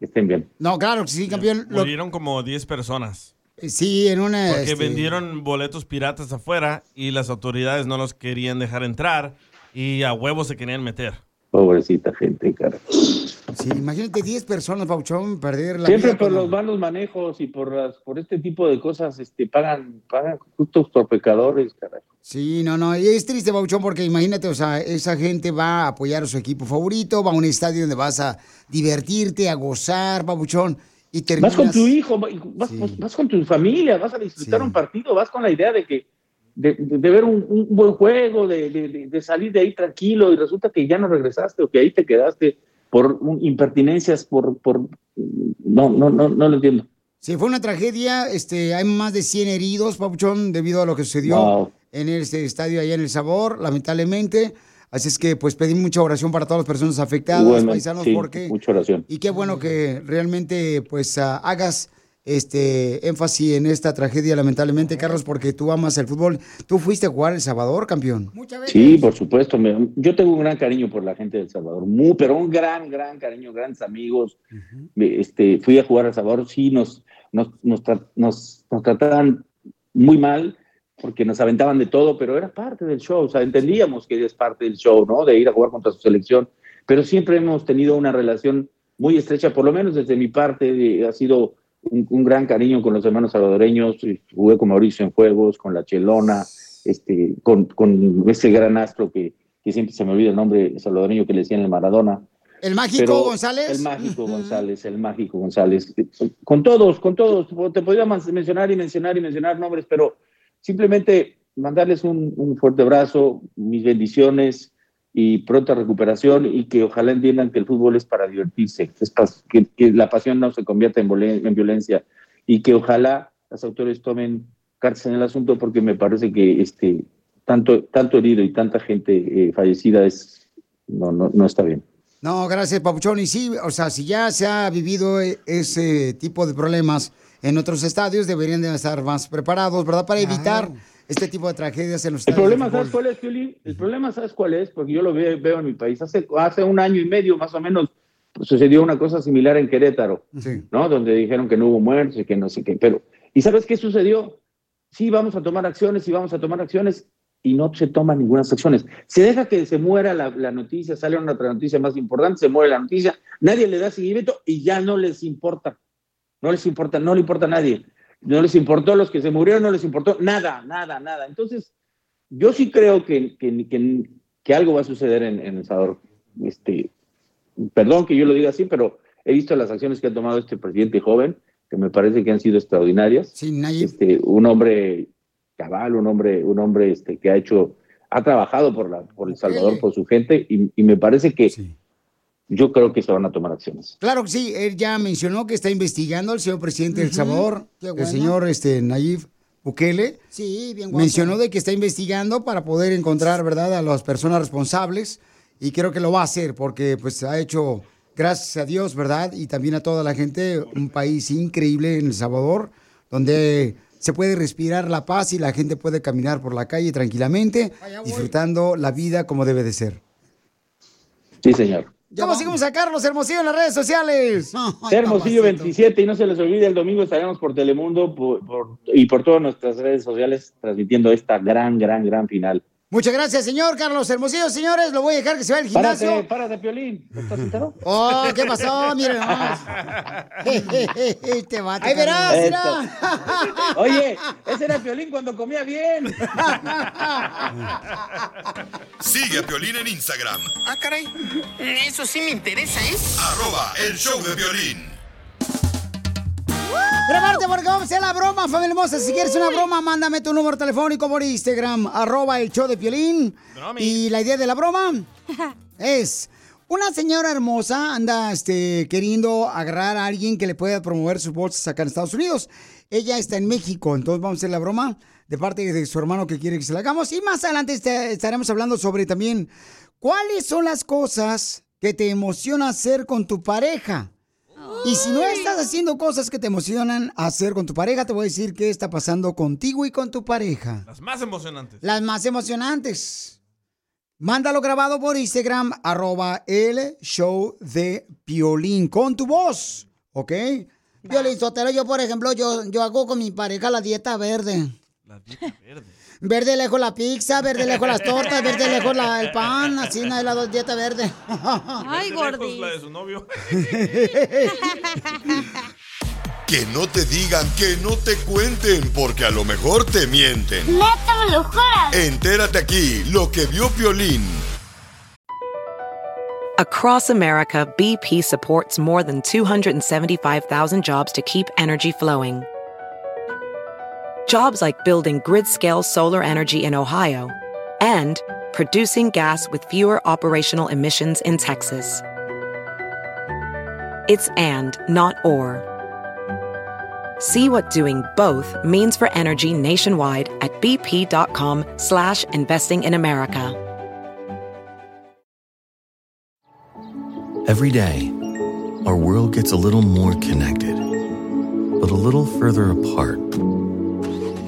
estén bien. No, claro, sí, campeón. Lo- Murieron como 10 personas. Sí, en una... Porque este, vendieron boletos piratas afuera y las autoridades no los querían dejar entrar y a huevos se querían meter. Pobrecita gente, cara. Sí, imagínate 10 personas, Pauchón, perder la Siempre vida por los malos manejos y por las, por este tipo de cosas, este, pagan, pagan justos por pecadores, carajo. Sí, no, no, y es triste, Bauchón, porque imagínate, o sea, esa gente va a apoyar a su equipo favorito, va a un estadio donde vas a divertirte, a gozar, Babuchón, y terminas... Vas con tu hijo, vas, vas- vas con tu familia, vas a disfrutar un partido, vas con la idea de que de, de- ver un, un buen juego, de, de- de- de salir de ahí tranquilo y resulta que ya no regresaste o que ahí te quedaste por un- impertinencias, por, por no, no, no, no lo entiendo. Sí, fue una tragedia, este, hay más de 100 heridos, Papuchón, debido a lo que sucedió Wow. en este estadio allá en El Sabor, lamentablemente. Así es que, pues, pedí mucha oración para todas las personas afectadas, paisanos, sí, porque... mucha oración. Y qué bueno que realmente, pues, ah, hagas este énfasis en esta tragedia, lamentablemente, Carlos, porque tú amas el fútbol. Tú fuiste a jugar El Salvador, campeón. Sí, por supuesto. me- yo tengo un gran cariño por la gente de El Salvador, muy, pero un gran, gran cariño, grandes amigos. Este, fui a jugar a El Salvador, sí, nos, nos, nos, tra- nos- nos trataban muy mal porque nos aventaban de todo, pero era parte del show, o sea, entendíamos que es parte del show, ¿no? De ir a jugar contra su selección, pero siempre hemos tenido una relación muy estrecha, por lo menos desde mi parte, de- ha sido un, un gran cariño con los hermanos salvadoreños, jugué con Mauricio en juegos, con la Chelona, este, con, con ese gran astro que, que siempre se me olvida el nombre salvadoreño que le decían el Maradona. ¿El mágico Pero González? El mágico González, el mágico González. Con todos, con todos. Te podría mencionar y mencionar y mencionar nombres, pero simplemente mandarles un, un fuerte abrazo, mis bendiciones y pronta recuperación y que ojalá entiendan que el fútbol es para divertirse, es que, que la pasión no se convierta en, violencia y que ojalá las autoridades tomen cartas en el asunto porque me parece que este tanto, tanto herido y tanta gente eh, fallecida es no, no, no está bien. No, gracias, Papuchón. Y sí, o sea, si ya se ha vivido eh, ese tipo de problemas en otros estadios, deberían de estar más preparados, ¿verdad? Para evitar este tipo de tragedias en los El estadios. problema, de ¿sabes cuál es, Piolín? El problema, ¿sabes cuál es? Porque yo lo ve- veo en mi país. Hace, hace un año y medio, más o menos, pues, sucedió una cosa similar en Querétaro, ¿no? Donde dijeron que no hubo muertos y que no sé qué. Pero, ¿y sabes qué sucedió? Sí, vamos a tomar acciones y vamos a tomar acciones y no se toman ninguna acciones. Se deja que se muera la, la noticia, sale una otra noticia más importante, se muere la noticia, nadie le da seguimiento y ya no les importa. No les importa, no le importa a nadie. No les importó los que se murieron, no les importó nada, nada, nada. Entonces, yo sí creo que, que, que- que algo va a suceder en, en El Salvador. Este, perdón que yo lo diga así, pero he visto las acciones que ha tomado este presidente joven, que me parece que han sido extraordinarias. Este, un hombre cabal, un hombre, un hombre este, que ha hecho, ha trabajado por, la, por El Salvador, por su gente, y, y me parece que yo creo que se van a tomar acciones. Claro que sí, él ya mencionó que está investigando el señor presidente del Salvador, el señor este, Nayib Bukele. Sí, bien guapo. Mencionó de que está investigando para poder encontrar, ¿verdad?, a las personas responsables y creo que lo va a hacer porque pues ha hecho, gracias a Dios, ¿verdad? Y también a toda la gente, un país increíble en El Salvador, donde se puede respirar la paz y la gente puede caminar por la calle tranquilamente, disfrutando la vida como debe de ser. Sí, señor. ¿Cómo seguimos a Carlos Hermosillo en las redes sociales? Hermosillo 27 y no se les olvide, el domingo estaremos por Telemundo por- por- y por todas nuestras redes sociales transmitiendo esta gran, gran, gran final. Muchas gracias, señor Carlos Hermosillo. Señores, lo voy a dejar que se vaya al gimnasio. Párate, párate, Piolín. ¿Estás? Oh, ¿qué pasó? Miren nomás. Te va, Ahí verás, mira. Oye, ese era Piolín cuando comía bien. Sigue a Piolín en Instagram, Ah, caray. Eso sí me interesa, ¿eh? arroba el show de violín. Prepárate porque vamos a hacer la broma, familia hermosa. Si quieres una broma, mándame tu número telefónico por Instagram, arroba el show de Piolín. Y la idea de la broma es Una señora hermosa anda este, queriendo agarrar a alguien que le pueda promover sus bolsas acá en Estados Unidos. Ella está en México, entonces vamos a hacer la broma de parte de su hermano que quiere que se la hagamos. Y más adelante este- estaremos hablando sobre también cuáles son las cosas que te emociona hacer con tu pareja. Y si no estás haciendo cosas que te emocionan hacer con tu pareja, te voy a decir qué está pasando contigo y con tu pareja. Las más emocionantes. Las más emocionantes. Mándalo grabado por Instagram, arroba el show de Piolín, con tu voz, ¿ok? Piolín Sotelo, yo por ejemplo, yo, yo hago con mi pareja la dieta verde. La dieta verde. Verde lejos la pizza, verde lejos las tortas, verde lejos la- el pan, así no hay la dieta verde. Ay, gordi. La de su novio. Que no te digan, que no te cuenten, porque a lo mejor te mienten. ¡Neta me lo juras! Entérate aquí, lo que vio Piolín. Across America, BP supports more than 275,000 jobs to keep energy flowing. Jobs like building grid scale solar energy in Ohio and producing gas with fewer operational emissions in Texas. It's and, not or. See what doing both means for energy nationwide at bp.com slash investing in America. Every day, our world gets a little more connected, but a little further apart.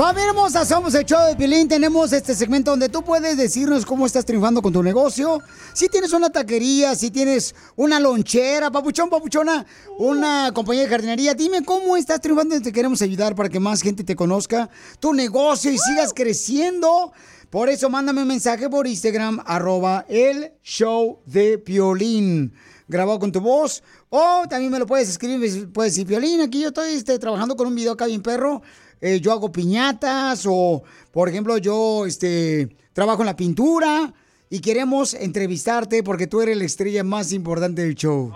Familia hermosa, somos el show de Pilín. Tenemos este segmento donde tú puedes decirnos cómo estás triunfando con tu negocio. Si tienes una taquería, si tienes una lonchera, papuchón, papuchona, una compañía de jardinería, dime cómo estás triunfando y te queremos ayudar para que más gente te conozca tu negocio y sigas creciendo. Por eso mándame un mensaje por Instagram, arroba el show de Piolín. Grabado con tu voz. O también me lo puedes escribir, puedes decir, Piolín, aquí yo estoy este, trabajando con un video acá bien perro. Eh, yo hago piñatas o, por ejemplo, yo este, trabajo en la pintura y queremos entrevistarte porque tú eres la estrella más importante del show.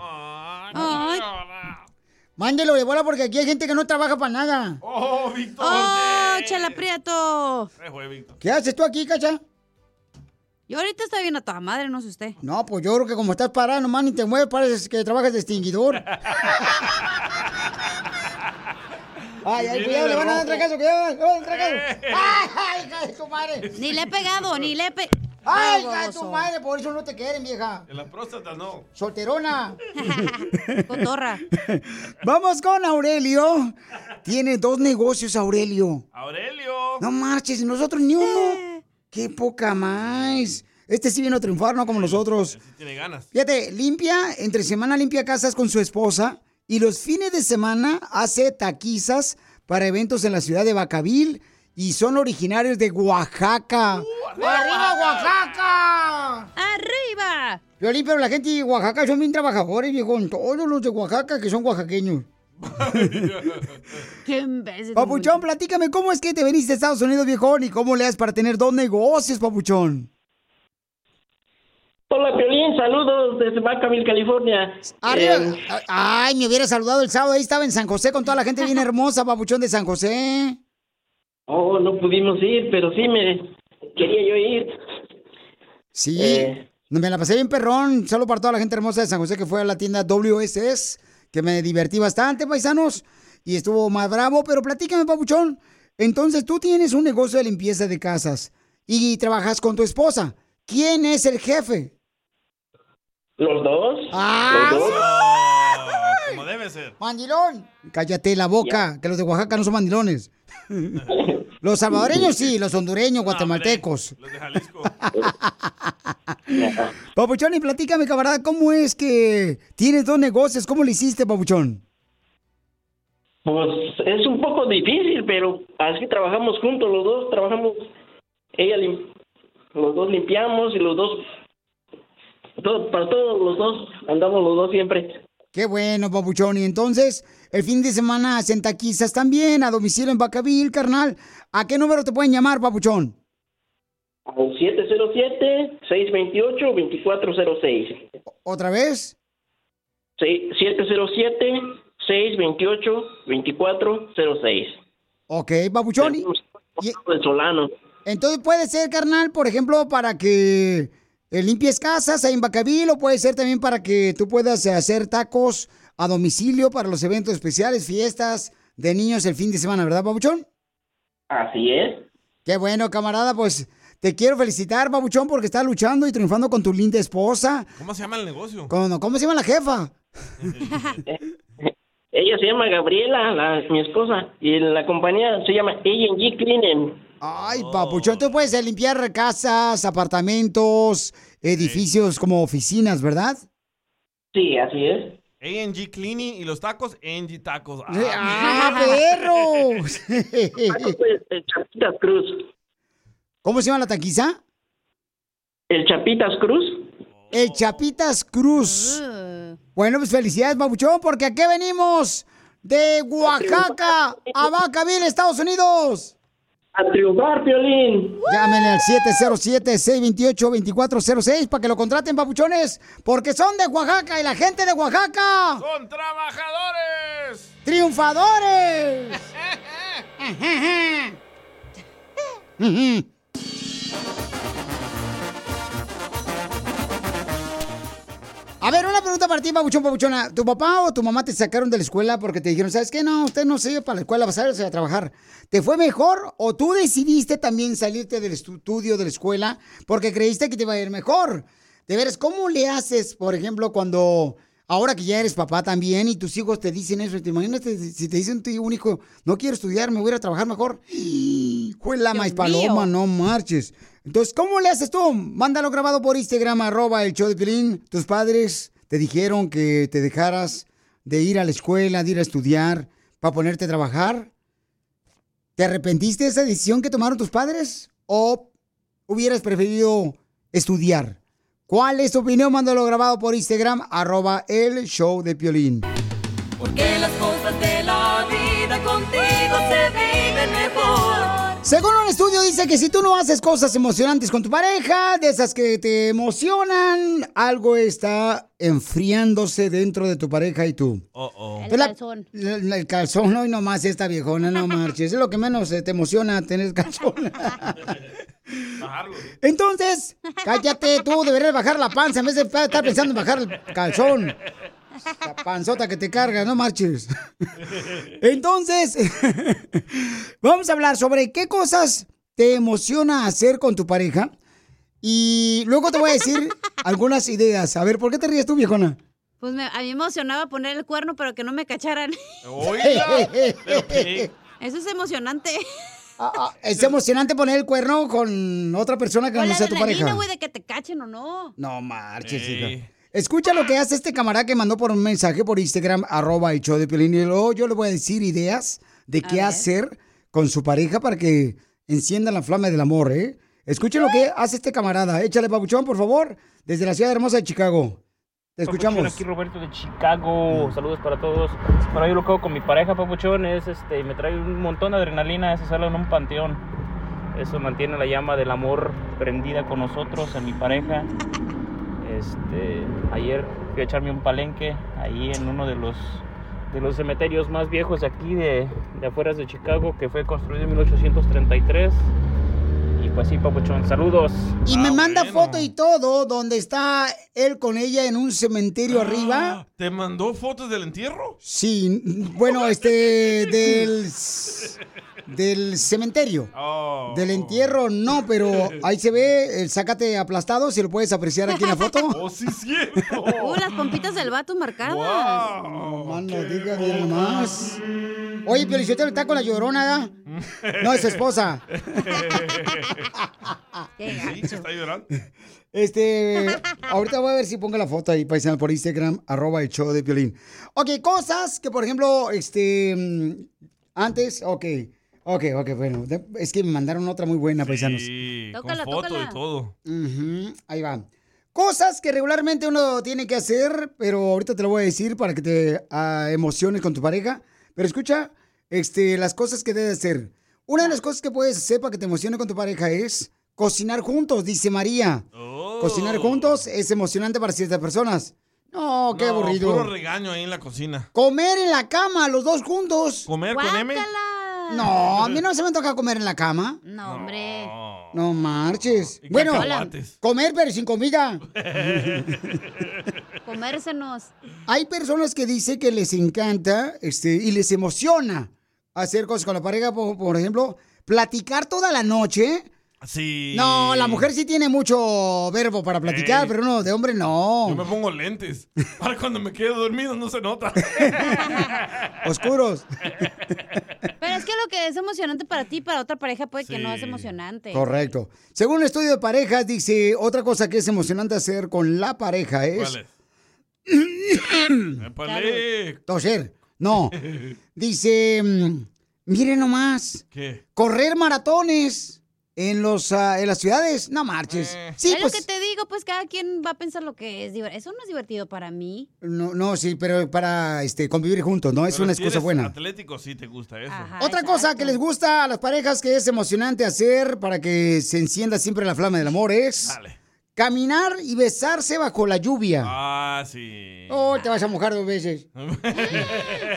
Ay. Mándelo de bola porque aquí hay gente que no trabaja para nada. ¡Oh, Víctor! ¡Oh, Chela Prieto! ¿Qué haces tú aquí, cacha? Yo ahorita estoy bien a toda madre, no sé usted. No, pues yo creo que como estás parado, nomás ni te mueves, pareces que trabajas de extinguidor. Ay, ay, cuidado, le van a dar trancazo, cuidado, le van a dar trancazo. Ay, ay, hija de tu madre. Ni le he pegado, ni le he pe... Ay, hija de tu madre, por eso no te quieren, vieja. En la próstata no. Solterona. Cotorra. Vamos con Aurelio. Tiene dos negocios, Aurelio. Aurelio. No marches, nosotros ni uno. Qué poca más. Este sí vino a triunfar, no como nosotros. Tiene ganas. Fíjate, limpia, entre semana limpia casas con su esposa y los fines de semana hace taquizas para eventos en la ciudad de Bacavil y son originarios de Oaxaca. ¡Arriba, Oaxaca! ¡Arriba! Violín, pero la gente de Oaxaca son bien trabajadores, viejo. Todos los de Oaxaca que son oaxaqueños. ¡Qué imbécil! Papuchón, platícame, ¿cómo es que te veniste a Estados Unidos, viejón? ¿Y cómo le das para tener dos negocios, papuchón? Hola, Piolín, saludos desde Vacaville, California. Arriba. Eh, Ay, me hubiera saludado el sábado. Ahí estaba en San José con toda la gente bien hermosa, papuchón de San José. oh, no pudimos ir, pero sí me quería yo ir. Sí. Eh. Me la pasé bien perrón. Solo para toda la gente hermosa de San José que fue a la tienda WSS, que me divertí bastante, paisanos. Y estuvo más bravo. Pero platícame, papuchón. Entonces tú tienes un negocio de limpieza de casas y trabajas con tu esposa. ¿Quién es el jefe? ¿Los dos? Ah, ¿Los dos? Como debe ser. ¡Mandilón! Cállate la boca, que los de Oaxaca no son mandilones. los salvadoreños sí, los hondureños, guatemaltecos. Los de Jalisco. Papuchón, y platícame, camarada, ¿cómo es que tienes dos negocios? ¿Cómo lo hiciste, Papuchón? Pues es un poco difícil, pero así trabajamos juntos, los dos trabajamos, ella lim- los dos limpiamos y los dos todo, para todos los dos, andamos los dos siempre. Qué bueno, papuchón. Y entonces, el fin de semana hacen taquizas también, a domicilio en Bacaville, carnal. ¿A qué número te pueden llamar, papuchón? Al 707-628-2406. ¿Otra vez? Sí, 707-628-2406. Ok, papuchón. Y- Solano. Entonces puede ser, carnal, por ejemplo, para que limpies casas ahí en Bacaville, o puede ser también para que tú puedas eh, hacer tacos a domicilio para los eventos especiales, fiestas de niños el fin de semana, ¿verdad, papuchón? Así es. Qué bueno, camarada, pues te quiero felicitar, babuchón, porque estás luchando y triunfando con tu linda esposa. ¿Cómo se llama el negocio? ¿Cómo se llama la jefa? Ella se llama Gabriela, la, mi esposa, y la compañía se llama A&G Cleaning. Ay, papuchón, tú puedes eh, limpiar casas, apartamentos, edificios como oficinas, ¿verdad? Sí, así es. A&G Cleaning y los tacos, A&G Tacos. ¡Ah, perros! El Chapitas Cruz. ¿Cómo se llama la taquiza? El Chapitas Cruz. El Chapitas Cruz. Bueno, pues felicidades, babuchón, porque aquí venimos de Oaxaca a Vacaville, Estados Unidos. A triunfar, Piolín. Llámenle al 707-628-2406 para que lo contraten, papuchones, porque son de Oaxaca y la gente de Oaxaca. ¡Son trabajadores! ¡Triunfadores! A ver, una pregunta para ti, papuchón, papuchona. ¿Tu papá o tu mamá te sacaron de la escuela porque te dijeron, ¿sabes qué? No, usted no sirve para la escuela, vas a irse a trabajar. ¿Te fue mejor o tú decidiste también salirte del estudio de la escuela porque creíste que te iba a ir mejor? De veras, ¿cómo le haces, por ejemplo, cuando ahora que ya eres papá también y tus hijos te dicen eso? ¿Te imaginas si te dicen tu un hijo, no quiero estudiar, me voy a ir a trabajar mejor? Fue la maíz paloma, no marches. Entonces, ¿cómo le haces tú? Mándalo grabado por Instagram, arroba el show de Pilín. Tus padres te dijeron que te dejaras de ir a la escuela, de ir a estudiar, para ponerte a trabajar. ¿Te arrepentiste de esa decisión que tomaron tus padres? ¿O hubieras preferido estudiar? ¿Cuál es tu opinión? Mándalo grabado por Instagram, arroba el show de Piolín. Porque las cosas de la vida contigo. Según un estudio dice que si tú no haces cosas emocionantes con tu pareja, de esas que te emocionan, algo está enfriándose dentro de tu pareja y tú. Oh, oh. El la- calzón. la- el calzón, hoy nomás esta viejona, no marches. Es lo que menos eh, te emociona tener calzón. Entonces, cállate tú, deberías bajar la panza en vez de estar pensando en bajar el calzón. La panzota que te carga, no marches. Entonces, vamos a hablar sobre qué cosas te emociona hacer con tu pareja. Y luego te voy a decir algunas ideas. A ver, ¿por qué te ríes tú, viejona? Pues me- a mí me emocionaba poner el cuerno, pero que no me cacharan. Eso es emocionante. Es emocionante poner el cuerno con otra persona que no sea tu pareja. güey, de que te cachen o no. No marches, hija. Escucha lo que hace este camarada que mandó por un mensaje por Instagram, arroba el show de Piolín. Y luego yo le voy a decir ideas de qué hacer con su pareja para que encienda la flama del amor, ¿eh? Escuchen lo que hace este camarada. Échale, papuchón, por favor, desde la ciudad hermosa de Chicago. Te escuchamos. Papuchón, Aquí Roberto de Chicago. Saludos para todos. Bueno, yo lo que hago con mi pareja, Papuchón, es este, me trae un montón de adrenalina, es hacerlo en un panteón. Eso mantiene la llama del amor prendida con nosotros, en mi pareja. Este, ayer fui a echarme un palenque ahí en uno de los de los cementerios más viejos de aquí de, de afuera de Chicago que fue construido en 1833 y pues sí papuchón saludos Y me manda foto y todo, donde está él con ella en un cementerio arriba. ¿Te mandó fotos del entierro? Sí, bueno, este, del, del cementerio. Oh. Del entierro no, pero ahí se ve el sácate aplastado, si lo puedes apreciar aquí en la foto. Oh, sí, cierto. Uh, las pompitas del vato marcadas. No, mano, diga bien nomás. Oye, pero está con la llorona. No, es su esposa. ¿Sí? ¿Se está llorando? Este, ahorita voy a ver si pongo la foto ahí, paisano, por Instagram, arroba el show de violín. Ok, cosas que, por ejemplo, este, mm, antes, ok, ok, ok, bueno, es que me mandaron otra muy buena, paisanos. Sí, Tócala, con foto tócala. y todo. Ahí va. Cosas que regularmente uno tiene que hacer, pero ahorita te lo voy a decir para que te ah, emociones con tu pareja. Pero escucha, este, las cosas que debes hacer. Una de las cosas que puedes hacer para que te emocione con tu pareja es cocinar juntos, dice María. Cocinar juntos es emocionante para ciertas personas. No, qué No, aburrido. Puro regaño ahí en la cocina. Comer en la cama, los dos juntos. ¿Comer con M? No, a mí no se me toca comer en la cama. No, hombre. No marches. Y Bueno, cacahuates. comer pero sin comida. Comérsenos. Hay personas que dicen que les encanta este, y les emociona hacer cosas con la pareja, por, por ejemplo, platicar toda la noche. Sí. No, la mujer sí tiene mucho verbo para platicar, Ey. pero no, de hombre no. Yo me pongo lentes. Para cuando me quedo dormido no se nota. Oscuros. Es que lo que es emocionante para ti, para otra pareja, puede que no es emocionante. Correcto. Según un estudio de parejas, dice otra cosa que es emocionante hacer con la pareja es. ¿Cuál es? Toser. No. Dice, mm, miren nomás. ¿Qué? Correr maratones en los ah, en las ciudades. No marches. Sí, es pues. lo que te digo, pues cada quien va a pensar lo que es divertido. Eso no es divertido para mí. No, no, sí, pero para este convivir juntos, ¿no? Es Pero una si excusa eres buena. Atlético sí te gusta eso. Otra cosa que les gusta a las parejas que es emocionante hacer para que se encienda siempre la flama del amor es Dale. Caminar y besarse bajo la lluvia. Ah, sí. Oh, te vas a mojar dos veces.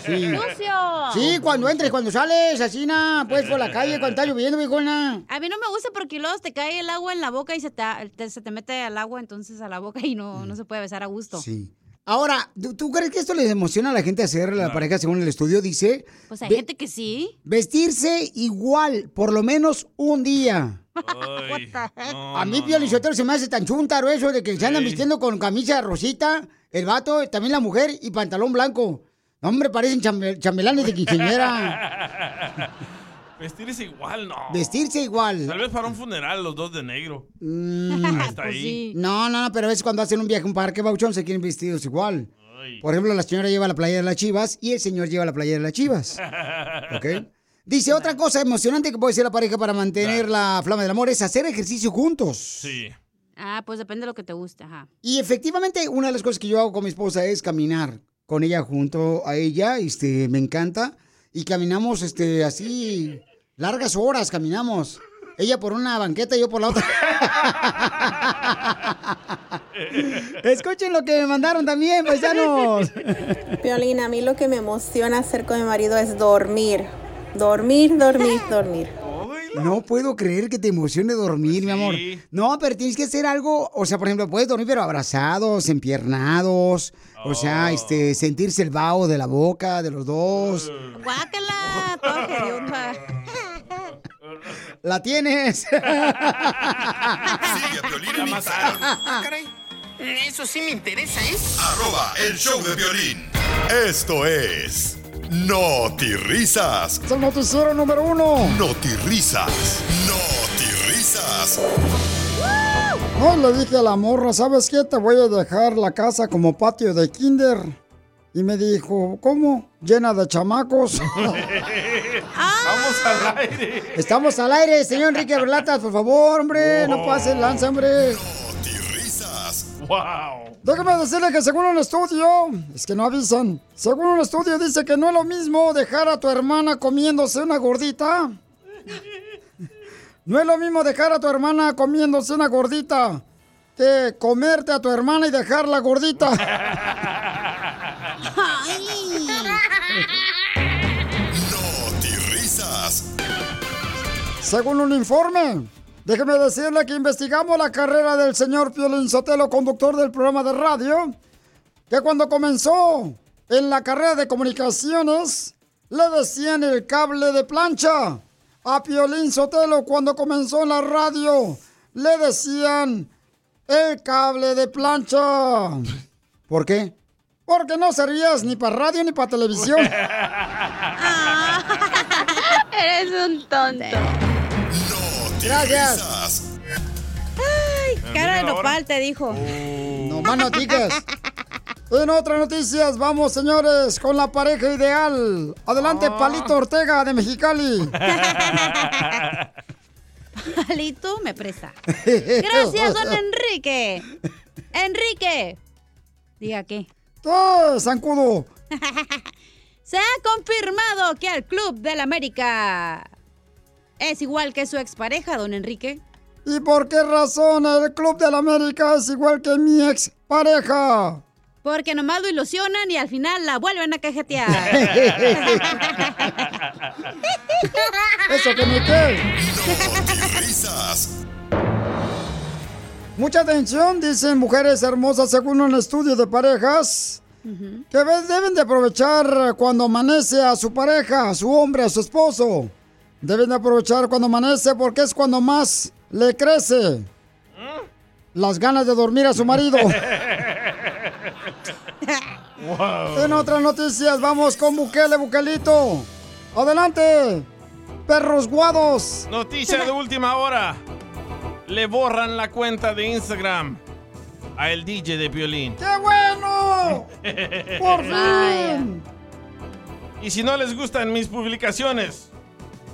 Sí. ¡Sucio! Sí, cuando entres, cuando sales, así, na, pues por la calle, cuando está lloviendo, viejona. A mí no me gusta porque luego te cae el agua en la boca y se te, te- se te mete al agua entonces a la boca y no, no se puede besar a gusto. Sí. Ahora, ¿tú, crees que esto les emociona a la gente hacer a la pareja según el estudio? Dice. Pues hay gente que sí. Vestirse igual, por lo menos un día. A mí, Pio Lizotero, se me hace tan chúntaro eso de que se andan vistiendo con camisa rosita, el vato, también la mujer, y pantalón blanco. No, hombre, parecen chambe- chambelanes de quinceañera. Vestirse igual, no. Vestirse igual. Tal vez para un funeral los dos de negro. Mm, Ahí está ahí. No, no, no, pero a veces cuando hacen un viaje a un parque, Bauchón, se quieren vestidos igual. Por ejemplo, la señora lleva la playa de las chivas y el señor lleva la playa de las chivas. ¿Ok? Dice otra cosa emocionante que puede ser la pareja para mantener la flama del amor es hacer ejercicio juntos. Sí. Ah, pues depende de lo que te guste, ajá. Y efectivamente, una de las cosas que yo hago con mi esposa es caminar con ella junto a ella, este, me encanta. Y caminamos, este, así, largas horas caminamos. Ella por una banqueta y yo por la otra. Escuchen lo que me mandaron también, paisanos. Piolín, a mí lo que me emociona hacer con mi marido es dormir. Dormir, dormir, dormir. No puedo creer que te emocione dormir, mi amor. No, pero tienes que hacer algo, o sea, por ejemplo, puedes dormir pero abrazados, empiernados, o sea, este, sentirse el vaho de la boca de los dos. Guácala. La tienes. Sigue a. Ah. Eso sí me interesa, ¿eh? Arroba el show de violín. Esto es Risas. Es el noticiero número uno. Risas. Risas. No, le dije a la morra, ¿sabes qué? Te voy a dejar la casa como patio de kinder. Y me dijo, ¿cómo? Llena de chamacos. Vamos al aire. Estamos al aire, señor Enrique Berlatas, por favor, hombre. No pase lanza, hombre. Wow. Déjame decirle que según un estudio, es que no avisan, según un estudio dice que no es lo mismo dejar a tu hermana comiéndose una gordita. No es lo mismo dejar a tu hermana comiéndose una gordita que comerte a tu hermana y dejarla gordita. Risas. Según un informe, déjeme decirle que investigamos la carrera del señor Piolín Sotelo, conductor del programa de radio, que cuando comenzó en la carrera de comunicaciones, le decían el cable de plancha. A Piolín Sotelo cuando comenzó en la radio, le decían el cable de plancha. ¿Por qué? Porque no servías ni para radio ni para televisión. Eres un tonto. Gracias. Ay, cara de nopal te dijo. No más noticias. En otras noticias, vamos señores con la pareja ideal. Adelante, Palito Ortega de Mexicali. Palito me presta. Gracias, don Enrique. Enrique. Diga qué. ¡Oh, zancudo! Se ha confirmado que el Club del América es igual que su expareja, don Enrique. ¿Y por qué razón el Club de la América es igual que mi ex pareja? Porque nomás lo ilusionan y al final la vuelven a cajetear. Eso que ni qué. Risas. Mucha atención, dicen mujeres hermosas según un estudio de parejas. Que ve- deben de aprovechar cuando amanece a su pareja, a su hombre, a su esposo. Deben de aprovechar cuando amanece porque es cuando más le crece. Las ganas de dormir a su marido. En otras noticias, vamos con Bukele, Bukelito. Adelante, perros guados. Noticia de última hora. Le borran la cuenta de Instagram a el DJ de violín. ¡Qué bueno! ¡Por fin! Y si no les gustan mis publicaciones,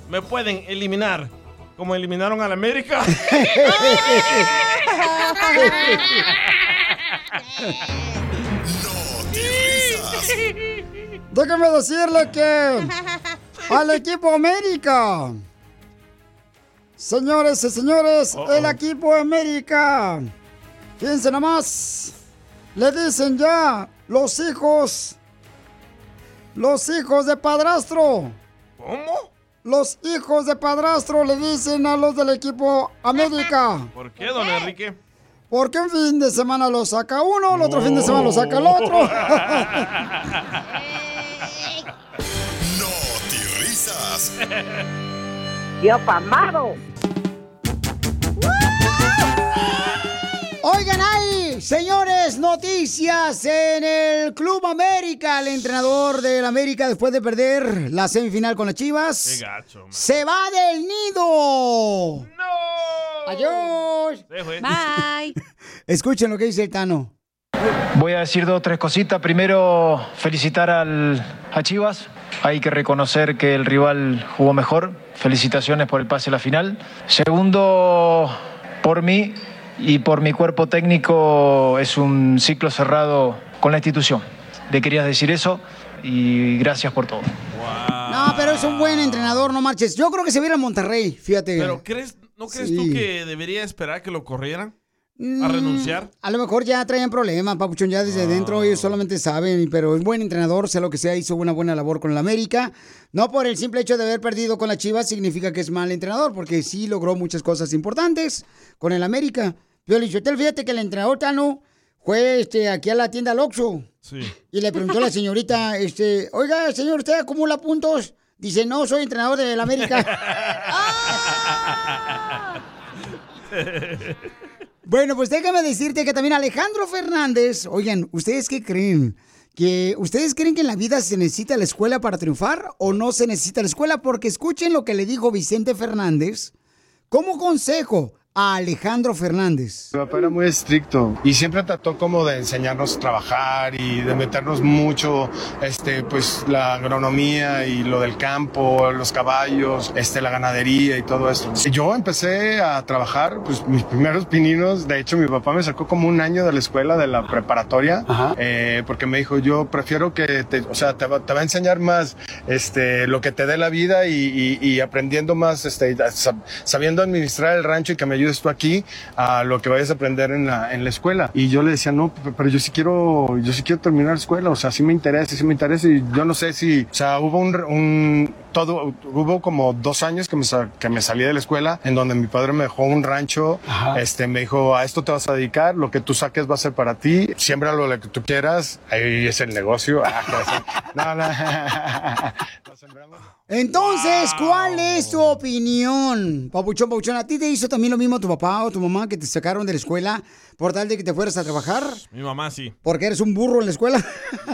me pueden eliminar. Como eliminaron al América. Déjame decirle que al equipo América. Señores y señores, el equipo América. Fíjense nomás. Le dicen ya los hijos. Los hijos de padrastro. ¿Cómo? Los hijos de padrastro le dicen a los del equipo América. ¿Por qué, don Enrique? Porque un fin de semana lo saca uno, el otro fin de semana lo saca el otro. Risas. ¡Dios amado! Oigan ahí, señores, noticias en el Club América. El entrenador del América, después de perder la semifinal con las Chivas, Qué gacho. se va del nido. ¡No! ¡Adiós! Bye. Escuchen lo que dice el Tano. Voy a decir dos o tres cositas. Primero, felicitar al, a Chivas. Hay que reconocer que el rival jugó mejor. Felicitaciones por el pase a la final. Segundo, por mí y por mi cuerpo técnico es un ciclo cerrado con la institución. Le quería decir eso y gracias por todo. No, pero es un buen entrenador, no marches. Yo creo que se viera en Monterrey, fíjate. Pero ¿crees, ¿no crees Sí. tú que debería esperar que lo corrieran? Mm, ¿A renunciar? A lo mejor ya traían problemas, Papuchón, ya desde dentro ellos solamente saben, pero es buen entrenador, sea lo que sea, hizo una buena labor con el América. No por el simple hecho de haber perdido con la Chivas significa que es mal entrenador, porque sí logró muchas cosas importantes con el América. Pero Lichotel, fíjate que el entrenador Tano fue este, aquí a la tienda Loxo Sí. y le preguntó a la señorita, este, oiga, señor, ¿usted acumula puntos? Dice, no, soy entrenador del América. Bueno, pues déjame decirte que también Alejandro Fernández, oigan, ¿ustedes qué creen? ¿Que ¿Ustedes creen que en la vida se necesita la escuela para triunfar o no se necesita la escuela? Porque escuchen lo que le dijo Vicente Fernández como consejo a Alejandro Fernández. Mi papá era muy estricto y siempre trató como de enseñarnos a trabajar y de meternos mucho, este, pues la agronomía y lo del campo, los caballos, este, la ganadería y todo esto. Yo empecé a trabajar, pues mis primeros pininos, de hecho mi papá me sacó como un año de la escuela, de la preparatoria, eh, porque me dijo, yo prefiero que te, o sea, te va, te va a enseñar más, este, lo que te dé la vida y, y- y aprendiendo más, este, sab- sabiendo administrar el rancho y que me ayudes tú aquí a lo que vayas a aprender en la, en la escuela. Y yo le decía, no, pero yo sí quiero, yo sí quiero terminar la escuela, o sea, sí me interesa, sí me interesa y yo no sé si, o sea, hubo un, un todo, hubo como dos años que me, que me salí de la escuela en donde mi padre me dejó un rancho, este, me dijo, a esto te vas a dedicar, lo que tú saques va a ser para ti, siembra lo que tú quieras, ahí es el negocio. Ah, no, no. Entonces, ¿cuál es tu opinión? Papuchón, Papuchón, ¿a ti te hizo también lo mismo tu papá o tu mamá que te sacaron de la escuela por tal de que te fueras a trabajar? Mi mamá sí. Porque eres un burro en la escuela.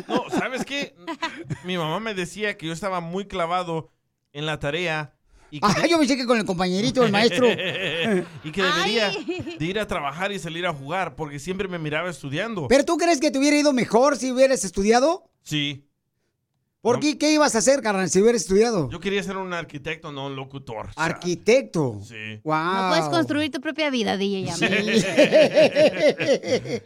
No, ¿sabes qué? Mi mamá me decía que yo estaba muy clavado en la tarea y que, Ah, yo pensé que con el compañerito, el maestro. y que debería de ir a trabajar y salir a jugar porque siempre me miraba estudiando. ¿Pero tú crees que te hubiera ido mejor si hubieras estudiado? Sí. ¿Por qué? ¿Qué ibas a hacer, carnal, si hubieras estudiado? Yo quería ser un arquitecto, no un locutor. Arquitecto. Sí. Wow. No puedes construir tu propia vida, DJ. ya.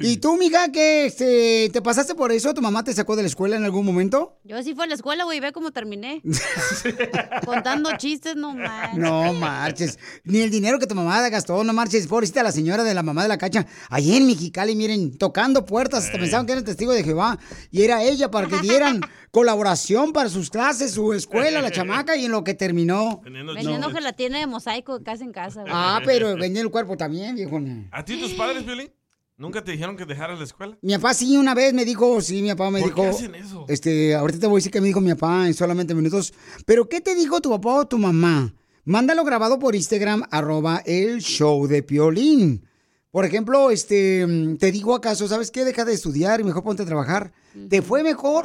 ¿Y tú, mija, que este, te pasaste por eso? ¿Tu mamá te sacó de la escuela en algún momento? Yo sí fui a la escuela, güey, ve cómo terminé. Contando chistes, no man. No marches. Ni el dinero que tu mamá gastó, no marches. Pobrecita la señora de la mamá de la cacha. Allí en Mexicali, miren, tocando puertas. Hasta pensaban que era el testigo de Jehová. Y era ella para que dieran colaboración para sus clases, su escuela, la chamaca. Y en lo que terminó. Vendiendo gelatina de mosaico de casa en casa, güey. Ah, pero vendiendo el cuerpo también, viejo. ¿A ti tus padres, Violín? ¿Nunca te dijeron que dejaras la escuela? Mi papá sí una vez me dijo, sí, mi papá me ¿Por dijo. qué hacen eso? Este, ahorita te voy a decir que me dijo mi papá en solamente minutos. Pero ¿qué te dijo tu papá o tu mamá? Mándalo grabado por Instagram, arroba el show de Piolín. Por ejemplo, este, mm, te digo acaso, ¿sabes qué? Deja de estudiar y mejor ponte a trabajar. ¿Te fue mejor?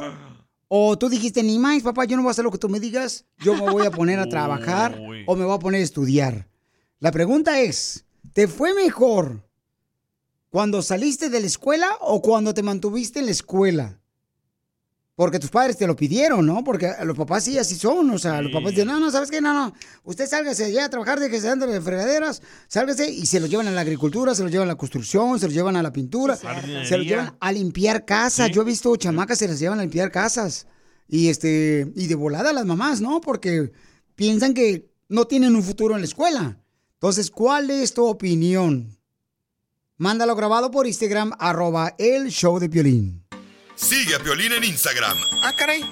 O tú dijiste, ni más, papá, yo no voy a hacer lo que tú me digas, yo me voy a poner a trabajar o me voy a poner a estudiar. La pregunta es, ¿te fue mejor cuando saliste de la escuela o cuando te mantuviste en la escuela? Porque tus padres te lo pidieron, ¿no? Porque los papás sí así son, o sea, los papás dicen, no, no, ¿sabes qué? No, no, usted sálgase ya a trabajar, de que se ande de fregaderas, sálgase y se los llevan a la agricultura, se los llevan a la construcción, se los llevan a la pintura, se los llevan a limpiar casas. Yo he visto chamacas se las llevan a limpiar casas. Y este, y de volada las mamás, ¿no? Porque piensan que no tienen un futuro en la escuela. Entonces, ¿cuál es tu opinión? Mándalo grabado por Instagram, arroba el show de Piolín. Sigue a Piolín en Instagram, Ah, caray.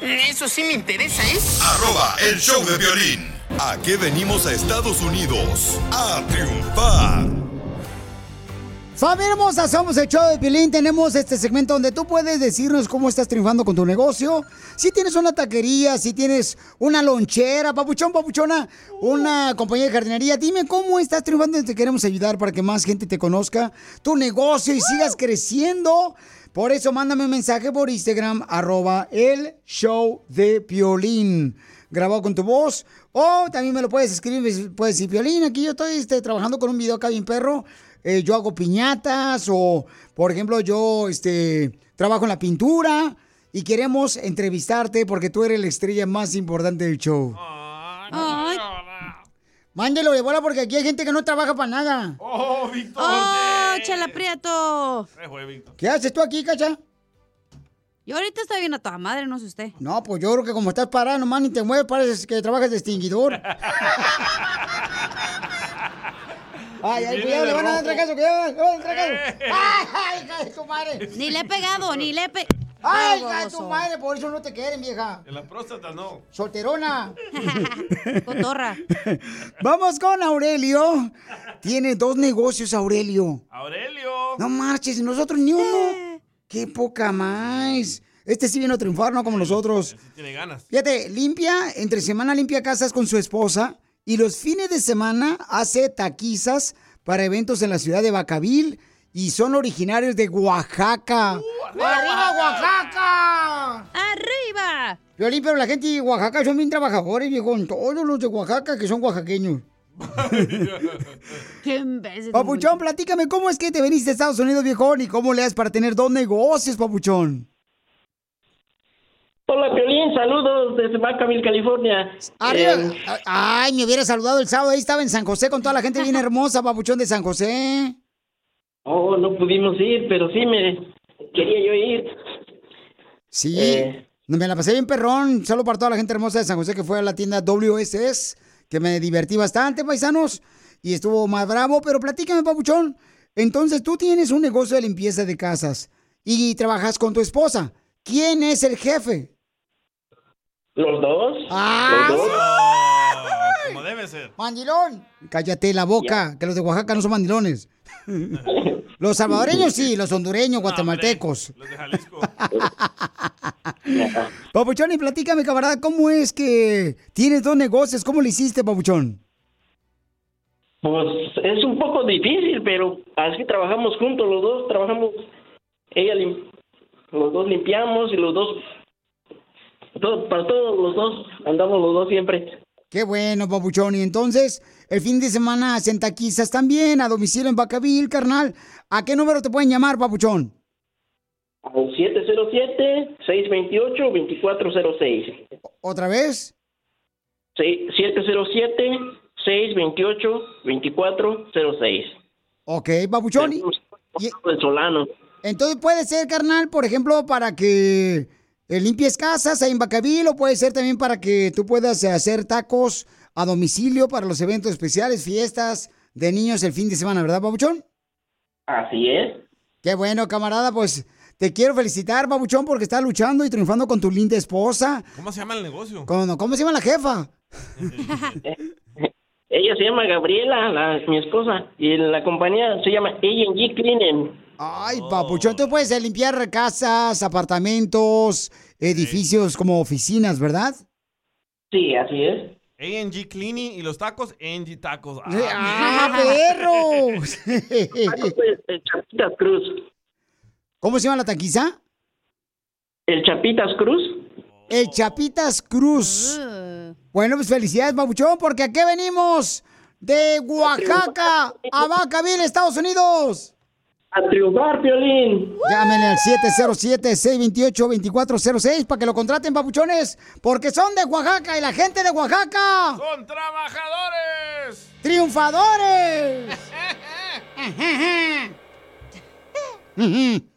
Eso sí me interesa, ¿eh? arroba el show de violín. ¿A qué venimos a Estados Unidos? A triunfar. Familia hermosa, somos el show de Piolín. Tenemos este segmento donde tú puedes decirnos cómo estás triunfando con tu negocio. Si tienes una taquería, si tienes una lonchera, papuchón, papuchona, una compañía de jardinería, dime cómo estás triunfando y te queremos ayudar para que más gente te conozca tu negocio y sigas creciendo. Por eso mándame un mensaje por Instagram, arroba el show de Piolín. Grabado con tu voz. O también me lo puedes escribir, puedes decir, Piolín, aquí yo estoy este, trabajando con un video acá bien perro. Eh, yo hago piñatas o, por ejemplo, yo este, trabajo en la pintura y queremos entrevistarte porque tú eres la estrella más importante del show. Ay. Mándelo de bola porque aquí hay gente que no trabaja para nada. ¡Oh, Víctor! ¡Oh, Chela Prieto! ¿Qué haces tú aquí, cacha? Yo ahorita estoy bien a toda madre, no sé usted. No, pues yo creo que como estás parado, nomás ni te mueves, pareces que trabajas de extinguidor. Ay, ay, cuidado, le van a dar rojo. trancazo, cuidado, le van a dar trancazo. Ay, ay, hija de tu madre. Ni le he pegado, ni le he pe... Ay, de tu madre, por eso no te quieren, vieja. En la próstata no. Solterona. Cotorra. Vamos con Aurelio. Tiene dos negocios, Aurelio. Aurelio. No marches, nosotros ni uno. Qué poca más. Este sí vino a triunfar, no como nosotros. Tiene ganas. Fíjate, limpia, entre semana limpia casas con su esposa y los fines de semana hace taquizas para eventos en la ciudad de Bacavil y son originarios de Oaxaca. ¡Arriba, Oaxaca! ¡Arriba! Violín, pero la gente de Oaxaca son bien trabajadores, viejo. Todos los de Oaxaca que son oaxaqueños. ¡Qué imbécil! Papuchón, platícame, ¿cómo es que te veniste a Estados Unidos, viejón? ¿Y cómo le das para tener dos negocios, papuchón? Hola, Piolín, saludos desde Vacaville, California. Arriba. Eh, Ay, me hubiera saludado el sábado. Ahí estaba en San José con toda la gente bien hermosa, papuchón de San José. Oh, no pudimos ir, pero sí me quería yo ir. Sí. Eh. Me la pasé bien perrón. Solo para toda la gente hermosa de San José que fue a la tienda WSS, que me divertí bastante, paisanos. Y estuvo más bravo. Pero platícame, papuchón. Entonces, tú tienes un negocio de limpieza de casas y trabajas con tu esposa. ¿Quién es el jefe? ¿Los dos? Ah, ¿Los dos? Como debe ser. ¡Mandilón! Cállate la boca, que los de Oaxaca no son mandilones. Los salvadoreños sí, los hondureños, guatemaltecos. Los de Jalisco. Papuchón, y platícame, camarada, ¿cómo es que tienes dos negocios? ¿Cómo lo hiciste, Papuchón? Pues es un poco difícil, pero así trabajamos juntos, los dos trabajamos, ella lim- los dos limpiamos y los dos, todo, para todos los dos, andamos los dos siempre. Qué bueno, Papuchón. Y entonces, el fin de semana hacen taquizas también, a domicilio en Bacavil, carnal. ¿A qué número te pueden llamar, Papuchón? Al 707-628-2406. ¿Otra vez? Sí, 707-628-2406. Ok, babuchón. y- Solano. Entonces puede ser, carnal, por ejemplo, para que eh, limpies casas ahí en Bacaville o puede ser también para que tú puedas hacer tacos a domicilio para los eventos especiales, fiestas de niños el fin de semana, ¿verdad, babuchón? Así es. Qué bueno, camarada, pues te quiero felicitar, babuchón, porque estás luchando y triunfando con tu linda esposa. ¿Cómo se llama el negocio? Con- ¿Cómo se llama la jefa? Ella se llama Gabriela, la, mi esposa, y la compañía se llama A&G Cleaning. Ay, papuchón, tú puedes limpiar casas, apartamentos, edificios como oficinas, ¿verdad? Sí, así es. A&G Cleaning y los tacos, A&G Tacos. ¡Ah, perros! El Chapitas Cruz. ¿Cómo se llama la taquiza? El Chapitas Cruz. El Chapitas Cruz. Bueno, pues felicidades, babuchón, porque aquí venimos de Oaxaca a Vacaville, Estados Unidos. A triunfar, Piolín. Llámenle al 707-628-2406 para que lo contraten, papuchones, porque son de Oaxaca y la gente de Oaxaca. ¡Son trabajadores! ¡Triunfadores!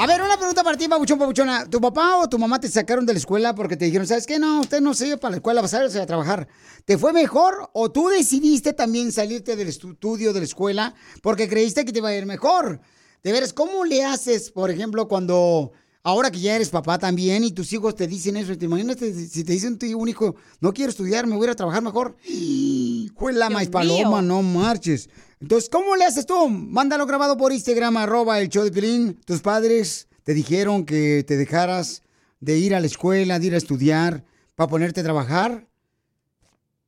A ver, una pregunta para ti, Pabuchón, Pabuchona. ¿Tu papá o tu mamá te sacaron de la escuela porque te dijeron, ¿sabes qué? No, usted no sirve para la escuela, vas a irse a trabajar. ¿Te fue mejor o tú decidiste también salirte del estudio de la escuela porque creíste que te iba a ir mejor? De veras, ¿cómo le haces, por ejemplo, cuando ahora que ya eres papá también y tus hijos te dicen eso? ¿Te imaginas si te dicen tu un hijo, no quiero estudiar, me voy a ir a trabajar mejor? Fue la maíz paloma, no marches. Entonces, ¿cómo le haces tú? Mándalo grabado por Instagram, arroba el show de Pilín. Tus padres te dijeron que te dejaras de ir a la escuela, de ir a estudiar, para ponerte a trabajar.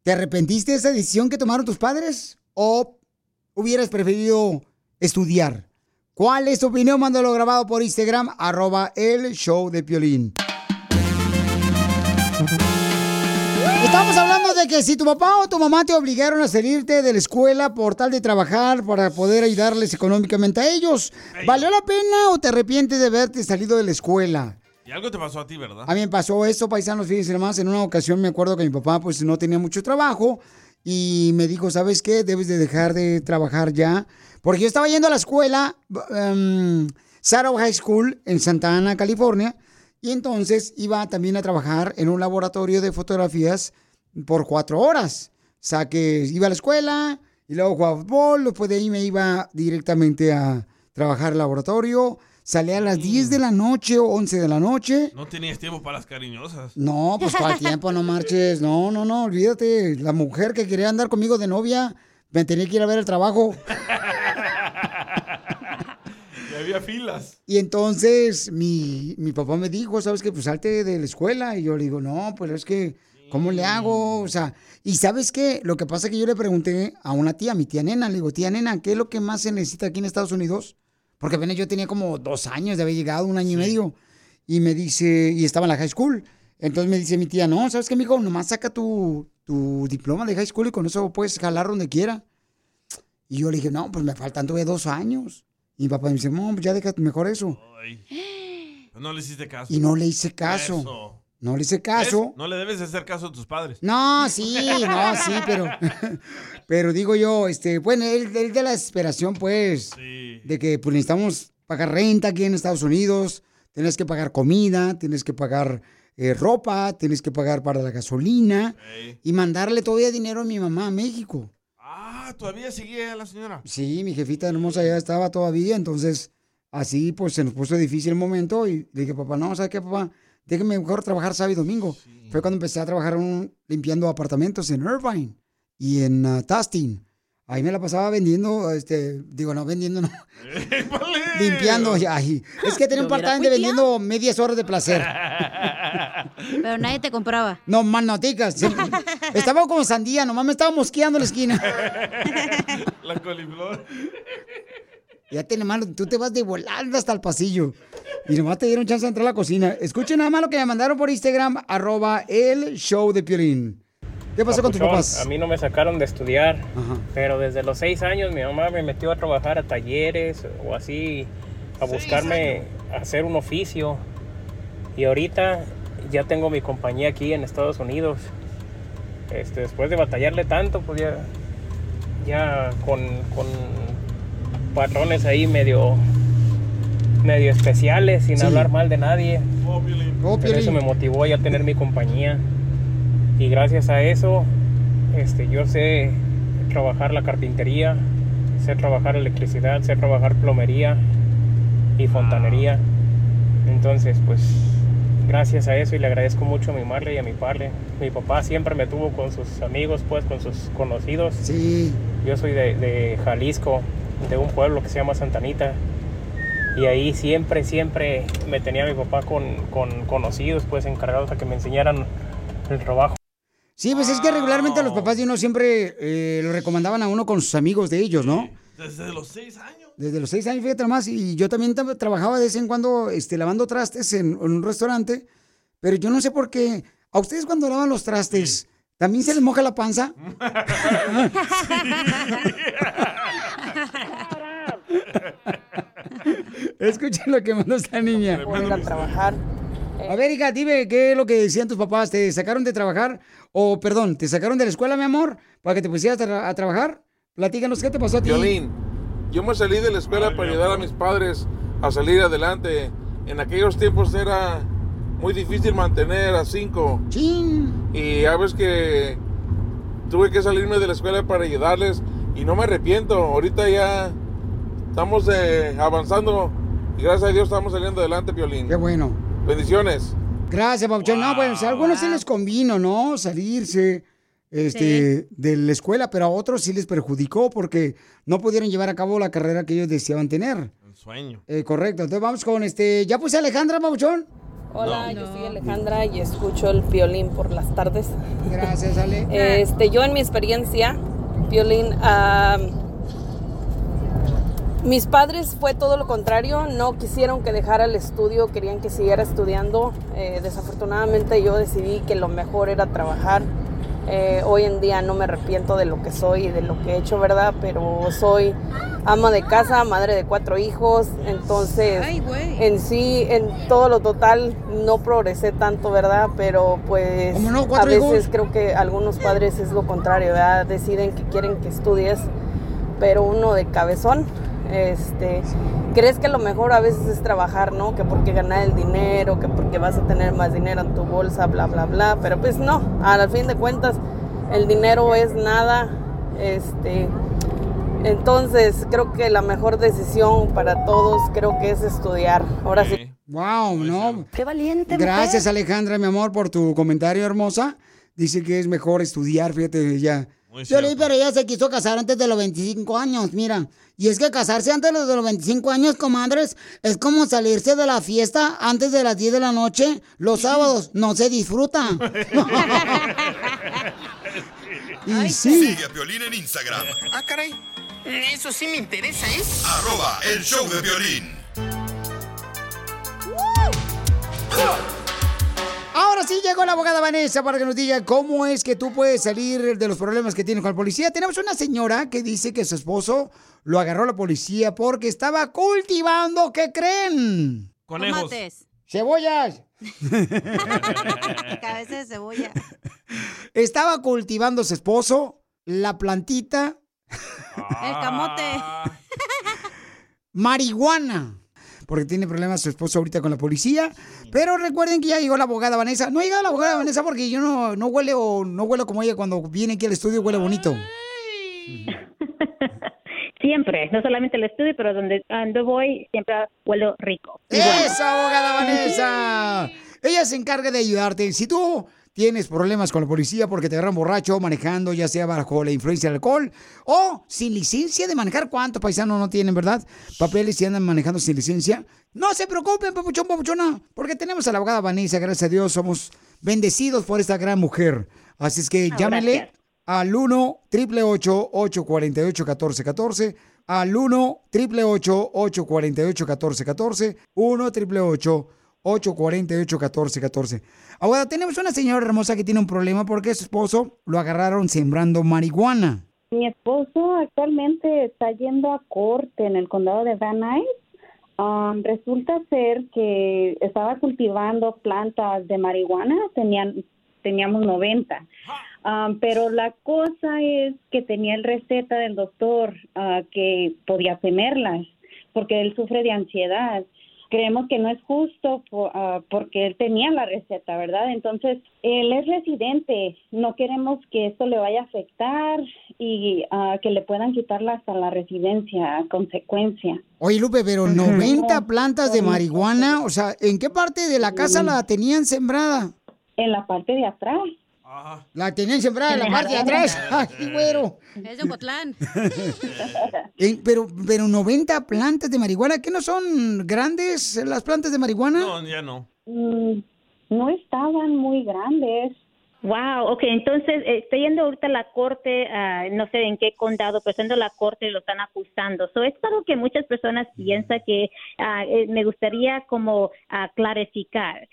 ¿Te arrepentiste de esa decisión que tomaron tus padres? ¿O hubieras preferido estudiar? ¿Cuál es tu opinión? Mándalo grabado por Instagram, arroba el show de Piolín. Estamos hablando de que si tu papá o tu mamá te obligaron a salirte de la escuela por tal de trabajar para poder ayudarles económicamente a ellos, ¿valió la pena o te arrepientes de haberte salido de la escuela? Y algo te pasó a ti, ¿verdad? A mí me pasó eso, paisanos, fíjense más. En una ocasión me acuerdo que mi papá pues no tenía mucho trabajo y me dijo, ¿sabes qué? Debes de dejar de trabajar ya. Porque yo estaba yendo a la escuela, um, Sarah High School en Santa Ana, California, y entonces iba también a trabajar en un laboratorio de fotografías por cuatro horas. O sea, que iba a la escuela y luego jugaba fútbol, después de ahí me iba directamente a trabajar al laboratorio. Salía a las 10 de la noche o 11 de la noche. No tenías tiempo para las cariñosas. No, pues cuál tiempo, no marches. No, no, no, olvídate. La mujer que quería andar conmigo de novia me tenía que ir a ver el trabajo. Y había filas. Y entonces mi, mi papá me dijo, ¿sabes qué? Pues salte de la escuela. Y yo le digo, no, pues es que, ¿cómo le hago? O sea, y ¿sabes qué? Lo que pasa es que yo le pregunté a una tía, mi tía Nena, le digo, tía Nena, ¿qué es lo que más se necesita aquí en Estados Unidos? Porque apenas yo tenía como dos años de haber llegado, un año y medio. Y me dice, y estaba en la high school. Entonces me dice mi tía, no, ¿sabes qué, mijo? Nomás saca tu, tu diploma de high school y con eso puedes jalar donde quiera. Y yo le dije, no, pues me faltan todavía dos años. Y mi papá me dice, no, pues ya deja mejor eso. No le hiciste caso. Y no le hice caso. Eso. No le hice caso. ¿Ves? No le debes de hacer caso a tus padres. No, sí, no, sí, pero, pero digo yo, este, bueno, él, él de la desesperación, pues, de que pues, necesitamos pagar renta aquí en Estados Unidos, tienes que pagar comida, tienes que pagar eh, ropa, tienes que pagar para la gasolina y mandarle todavía dinero a mi mamá a México. Ah, todavía sigue la señora. Sí, mi jefita hermosa ya estaba todavía, entonces así pues se nos puso difícil el momento y le dije, papá, no, ¿sabes qué, papá? Déjeme mejor trabajar sábado y domingo. Fue cuando empecé a trabajar un- limpiando apartamentos en Irvine y en uh, Tustin. Ahí me la pasaba vendiendo, este, digo, no, vendiendo, no, limpiando. Ay, es que tenía un part-time de vendiendo medias horas de placer. Pero nadie te compraba. No, más noticas. Estaba como sandía, nomás me estaba mosqueando en la esquina. La coliflor. Ya tiene malo, tú te vas de volada hasta el pasillo. Y nomás te dieron chance de entrar a la cocina. Escuchen nada más lo que me mandaron por Instagram, arroba el show de Piolín. ¿Qué pasó con tus papás? A mí no me sacaron de estudiar, pero desde los seis años mi mamá me metió a trabajar a talleres o así, a buscarme hacer un oficio. Y ahorita ya tengo mi compañía aquí en Estados Unidos. Este, después de batallarle tanto, pues ya, ya con, con patrones ahí medio, medio especiales, sin Sí. hablar mal de nadie. Oh, Pero eso me motivó ya a tener mi compañía. Y gracias a eso, este, yo sé trabajar la carpintería, sé trabajar electricidad, sé trabajar plomería y fontanería. Entonces, pues, gracias a eso y le agradezco mucho a mi madre y a mi padre. Mi papá siempre me tuvo con sus amigos, pues, con sus conocidos. Sí. Yo soy de, de Jalisco, de un pueblo que se llama Santanita. Y ahí siempre, siempre me tenía mi papá con, con conocidos, pues encargados a que me enseñaran el trabajo. Sí, pues es que regularmente los papás de uno siempre eh, lo recomendaban a uno con sus amigos de ellos, ¿no? Desde los seis años. Desde los seis años, fíjate más, y yo también tam- trabajaba de vez en cuando este, lavando trastes en, en un restaurante, pero yo no sé por qué. ¿A ustedes cuando lavan los trastes, también se les moja la panza? Escuchen lo que mandó esta niña. A trabajar. A ver, hija, dime qué es lo que decían tus papás. ¿Te sacaron de trabajar? O, perdón, ¿te sacaron de la escuela, mi amor? Para que te pusieras a, tra- a trabajar. Platícanos, ¿qué te pasó a ti? Violín, yo me salí de la escuela para ayudar a mis padres a salir adelante. En aquellos tiempos era muy difícil mantener a cinco. Y ya ves que tuve que salirme de la escuela para ayudarles y no me arrepiento. Ahorita ya estamos eh, avanzando y gracias a Dios estamos saliendo adelante, Violín. Qué bueno. Bendiciones. Gracias, Pauchón. No, pues a algunos sí les convino, ¿no? Salirse este, de la escuela, pero a otros sí les perjudicó porque no pudieron llevar a cabo la carrera que ellos deseaban tener. Sueño. Eh, correcto. Entonces vamos con este. ¿Ya puse a Alejandra, Pauchón? Hola, yo soy Alejandra y escucho el violín por las tardes. Gracias, Ale. Este, yo en mi experiencia, violín, ah, mis padres fue todo lo contrario, no quisieron que dejara el estudio, querían que siguiera estudiando. Eh, desafortunadamente yo decidí que lo mejor era trabajar. Eh, hoy en día no me arrepiento de lo que soy y de lo que he hecho, ¿verdad? Pero soy ama de casa, madre de cuatro hijos, entonces en sí, en todo lo total, no progresé tanto, ¿verdad? Pero pues a ¿Cuatro veces hijos? creo que algunos padres es lo contrario, ¿verdad? Deciden que quieren que estudies, pero uno de cabezón, este, crees que lo mejor a veces es trabajar, ¿no? Que porque ganar el dinero, que porque vas a tener más dinero en tu bolsa, bla, bla, bla, pero pues no, al fin de cuentas el dinero es nada, este, entonces creo que la mejor decisión para todos creo que es estudiar. Ahora sí. Wow, no. Qué valiente. Gracias, Alejandra, mi amor, por tu comentario hermosa. Dice que es mejor estudiar, fíjate, ya. Leí, pero ella se quiso casar antes de los 25 años, mira. Y es que casarse antes de los 25 años, comadres, es como salirse de la fiesta antes de las 10 de la noche. Los sábados no se disfruta. y sí. Sigue a Violín en Instagram. Ah, caray. Eso sí me interesa, ¿eh? Arroba el show de violín. Ahora sí llegó la abogada Vanessa para que nos diga cómo es que tú puedes salir de los problemas que tienes con la policía. Tenemos una señora que dice que su esposo lo agarró la policía porque estaba cultivando, ¿qué creen? Conejos. Tomates. Cebollas. Cabeza de cebolla. Estaba cultivando su esposo la plantita El camote. marihuana. Porque tiene problemas su esposo ahorita con la policía. Pero recuerden que ya llegó la abogada Vanessa. No ha llegado la abogada Vanessa porque yo no, no huele o no huelo como ella cuando viene aquí al estudio, huele bonito. Siempre, no solamente el estudio, pero donde ando voy siempre huelo rico. ¡Eso, abogada Vanessa! Ella se encarga de ayudarte. Si tú tienes problemas con la policía porque te agarran borracho manejando, ya sea bajo la influencia del alcohol o sin licencia de manejar, ¿cuántos paisanos no tienen, verdad? Papeles y andan manejando sin licencia. No se preocupen, papuchón, papuchona, porque tenemos a la abogada Vanessa, gracias a Dios, somos bendecidos por esta gran mujer. Así es que llámenle al 1 888 848 1414 al 1 888 848 1414 1 888 848-1414. Ahora, tenemos una señora hermosa que tiene un problema porque su esposo lo agarraron sembrando marihuana. Mi esposo actualmente está yendo a corte en el condado de Van Nuys. Um, resulta ser que estaba cultivando plantas de marihuana, tenían, teníamos 90. Um, pero la cosa es que tenía el receta del doctor ah, que podía tenerlas porque él sufre de ansiedad. Creemos que no es justo po- ah, porque él tenía la receta, ¿verdad? Entonces, él es residente. No queremos que esto le vaya a afectar y ah, que le puedan quitarla hasta la residencia a consecuencia. Oye, Lupe, pero 90 plantas de marihuana, o sea, ¿en qué parte de la casa la tenían sembrada? En la parte de atrás. La tenían sembrada en la parte de atrás. Ay, güero. Es de Ocotlán. Eh, pero, pero 90 plantas de marihuana, ¿qué no son grandes las plantas de marihuana? No, ya no. Mm, no estaban muy grandes. Wow, ok, entonces eh, estoy yendo ahorita a la corte, ah, no sé en qué condado, pero estoy yendo a la corte y lo están acusando. So, es algo que muchas personas piensan que ah, eh, me gustaría como ah, clarificar.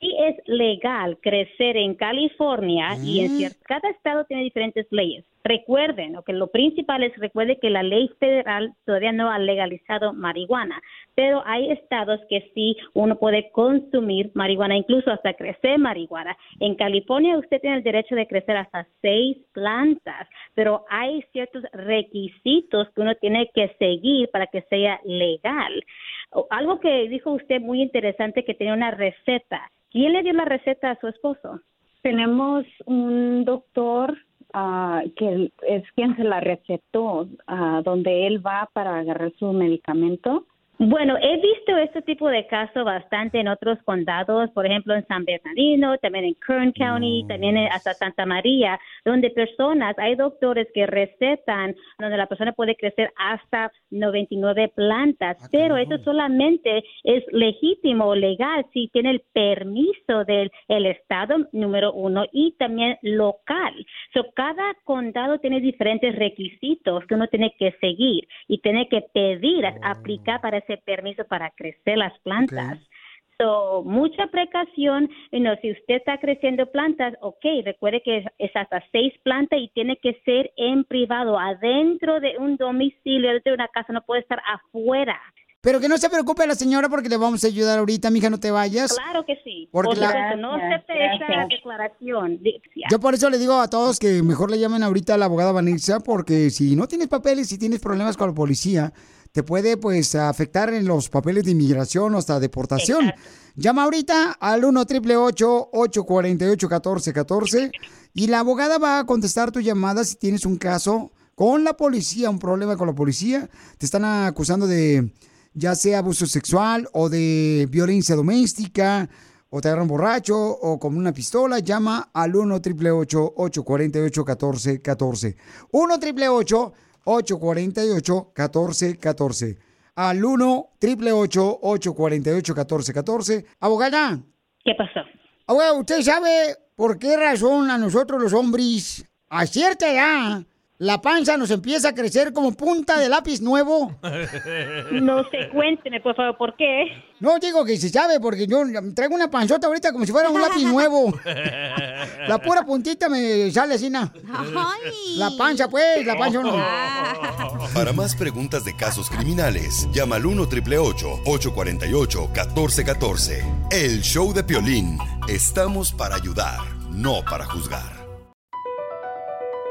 Sí es legal crecer en California y en cier- cada estado tiene diferentes leyes. Recuerden, o que lo principal es recuerde que la ley federal todavía no ha legalizado marihuana, pero hay estados que sí uno puede consumir marihuana, incluso hasta crecer marihuana. En California usted tiene el derecho de crecer hasta seis plantas, pero hay ciertos requisitos que uno tiene que seguir para que sea legal. Algo que dijo usted muy interesante que tenía una receta. ¿Quién le dio la receta a su esposo? Tenemos un doctor ah, que es quien se la recetó, ah, donde él va para agarrar su medicamento. Bueno, he visto este tipo de casos bastante en otros condados, por ejemplo en San Bernardino, también en Kern County, también en- hasta Santa María, donde personas, hay doctores que recetan, donde la persona puede crecer hasta 99 plantas, pero eso solamente es legítimo o legal si tiene el permiso del el estado número uno y también local. So, cada condado tiene diferentes requisitos que uno tiene que seguir y tiene que pedir, aplicar para ese permiso para crecer las plantas. So, mucha precaución, you know, si usted está creciendo plantas, ok, recuerde que es, es hasta seis plantas y tiene que ser en privado, adentro de un domicilio, dentro de una casa, no puede estar afuera. Pero que no se preocupe la señora porque le vamos a ayudar ahorita, mija, no te vayas. Claro que sí. Porque Por la- supuesto, no acepte esa declaración. Yo por eso le digo a todos que mejor le llamen ahorita a la abogada Vanessa, porque si no tienes papeles, si tienes problemas con la policía, te puede pues afectar en los papeles de inmigración o hasta deportación. Llama ahorita al 1 888 848 1414 y la abogada va a contestar tu llamada si tienes un caso con la policía, un problema con la policía. Te están acusando de ya sea abuso sexual o de violencia doméstica o te agarran borracho o con una pistola, llama al 1 888 848 1414 1 888 848 1414 Al 1 888 848 1414 Abogada. ¿Qué pasó? Abogada, ¿usted sabe por qué razón a nosotros los hombres, a cierta edad, la panza nos empieza a crecer como punta de lápiz nuevo? No sé, cuénteme, por favor, ¿por qué? No digo que se sabe, porque yo traigo una panzota ahorita como si fuera un lápiz nuevo. La pura puntita me sale así, ¿no? La panza, pues, la panza no. Para más preguntas de casos criminales, llama al 1 848 1414 El show de Piolín. Estamos para ayudar, no para juzgar.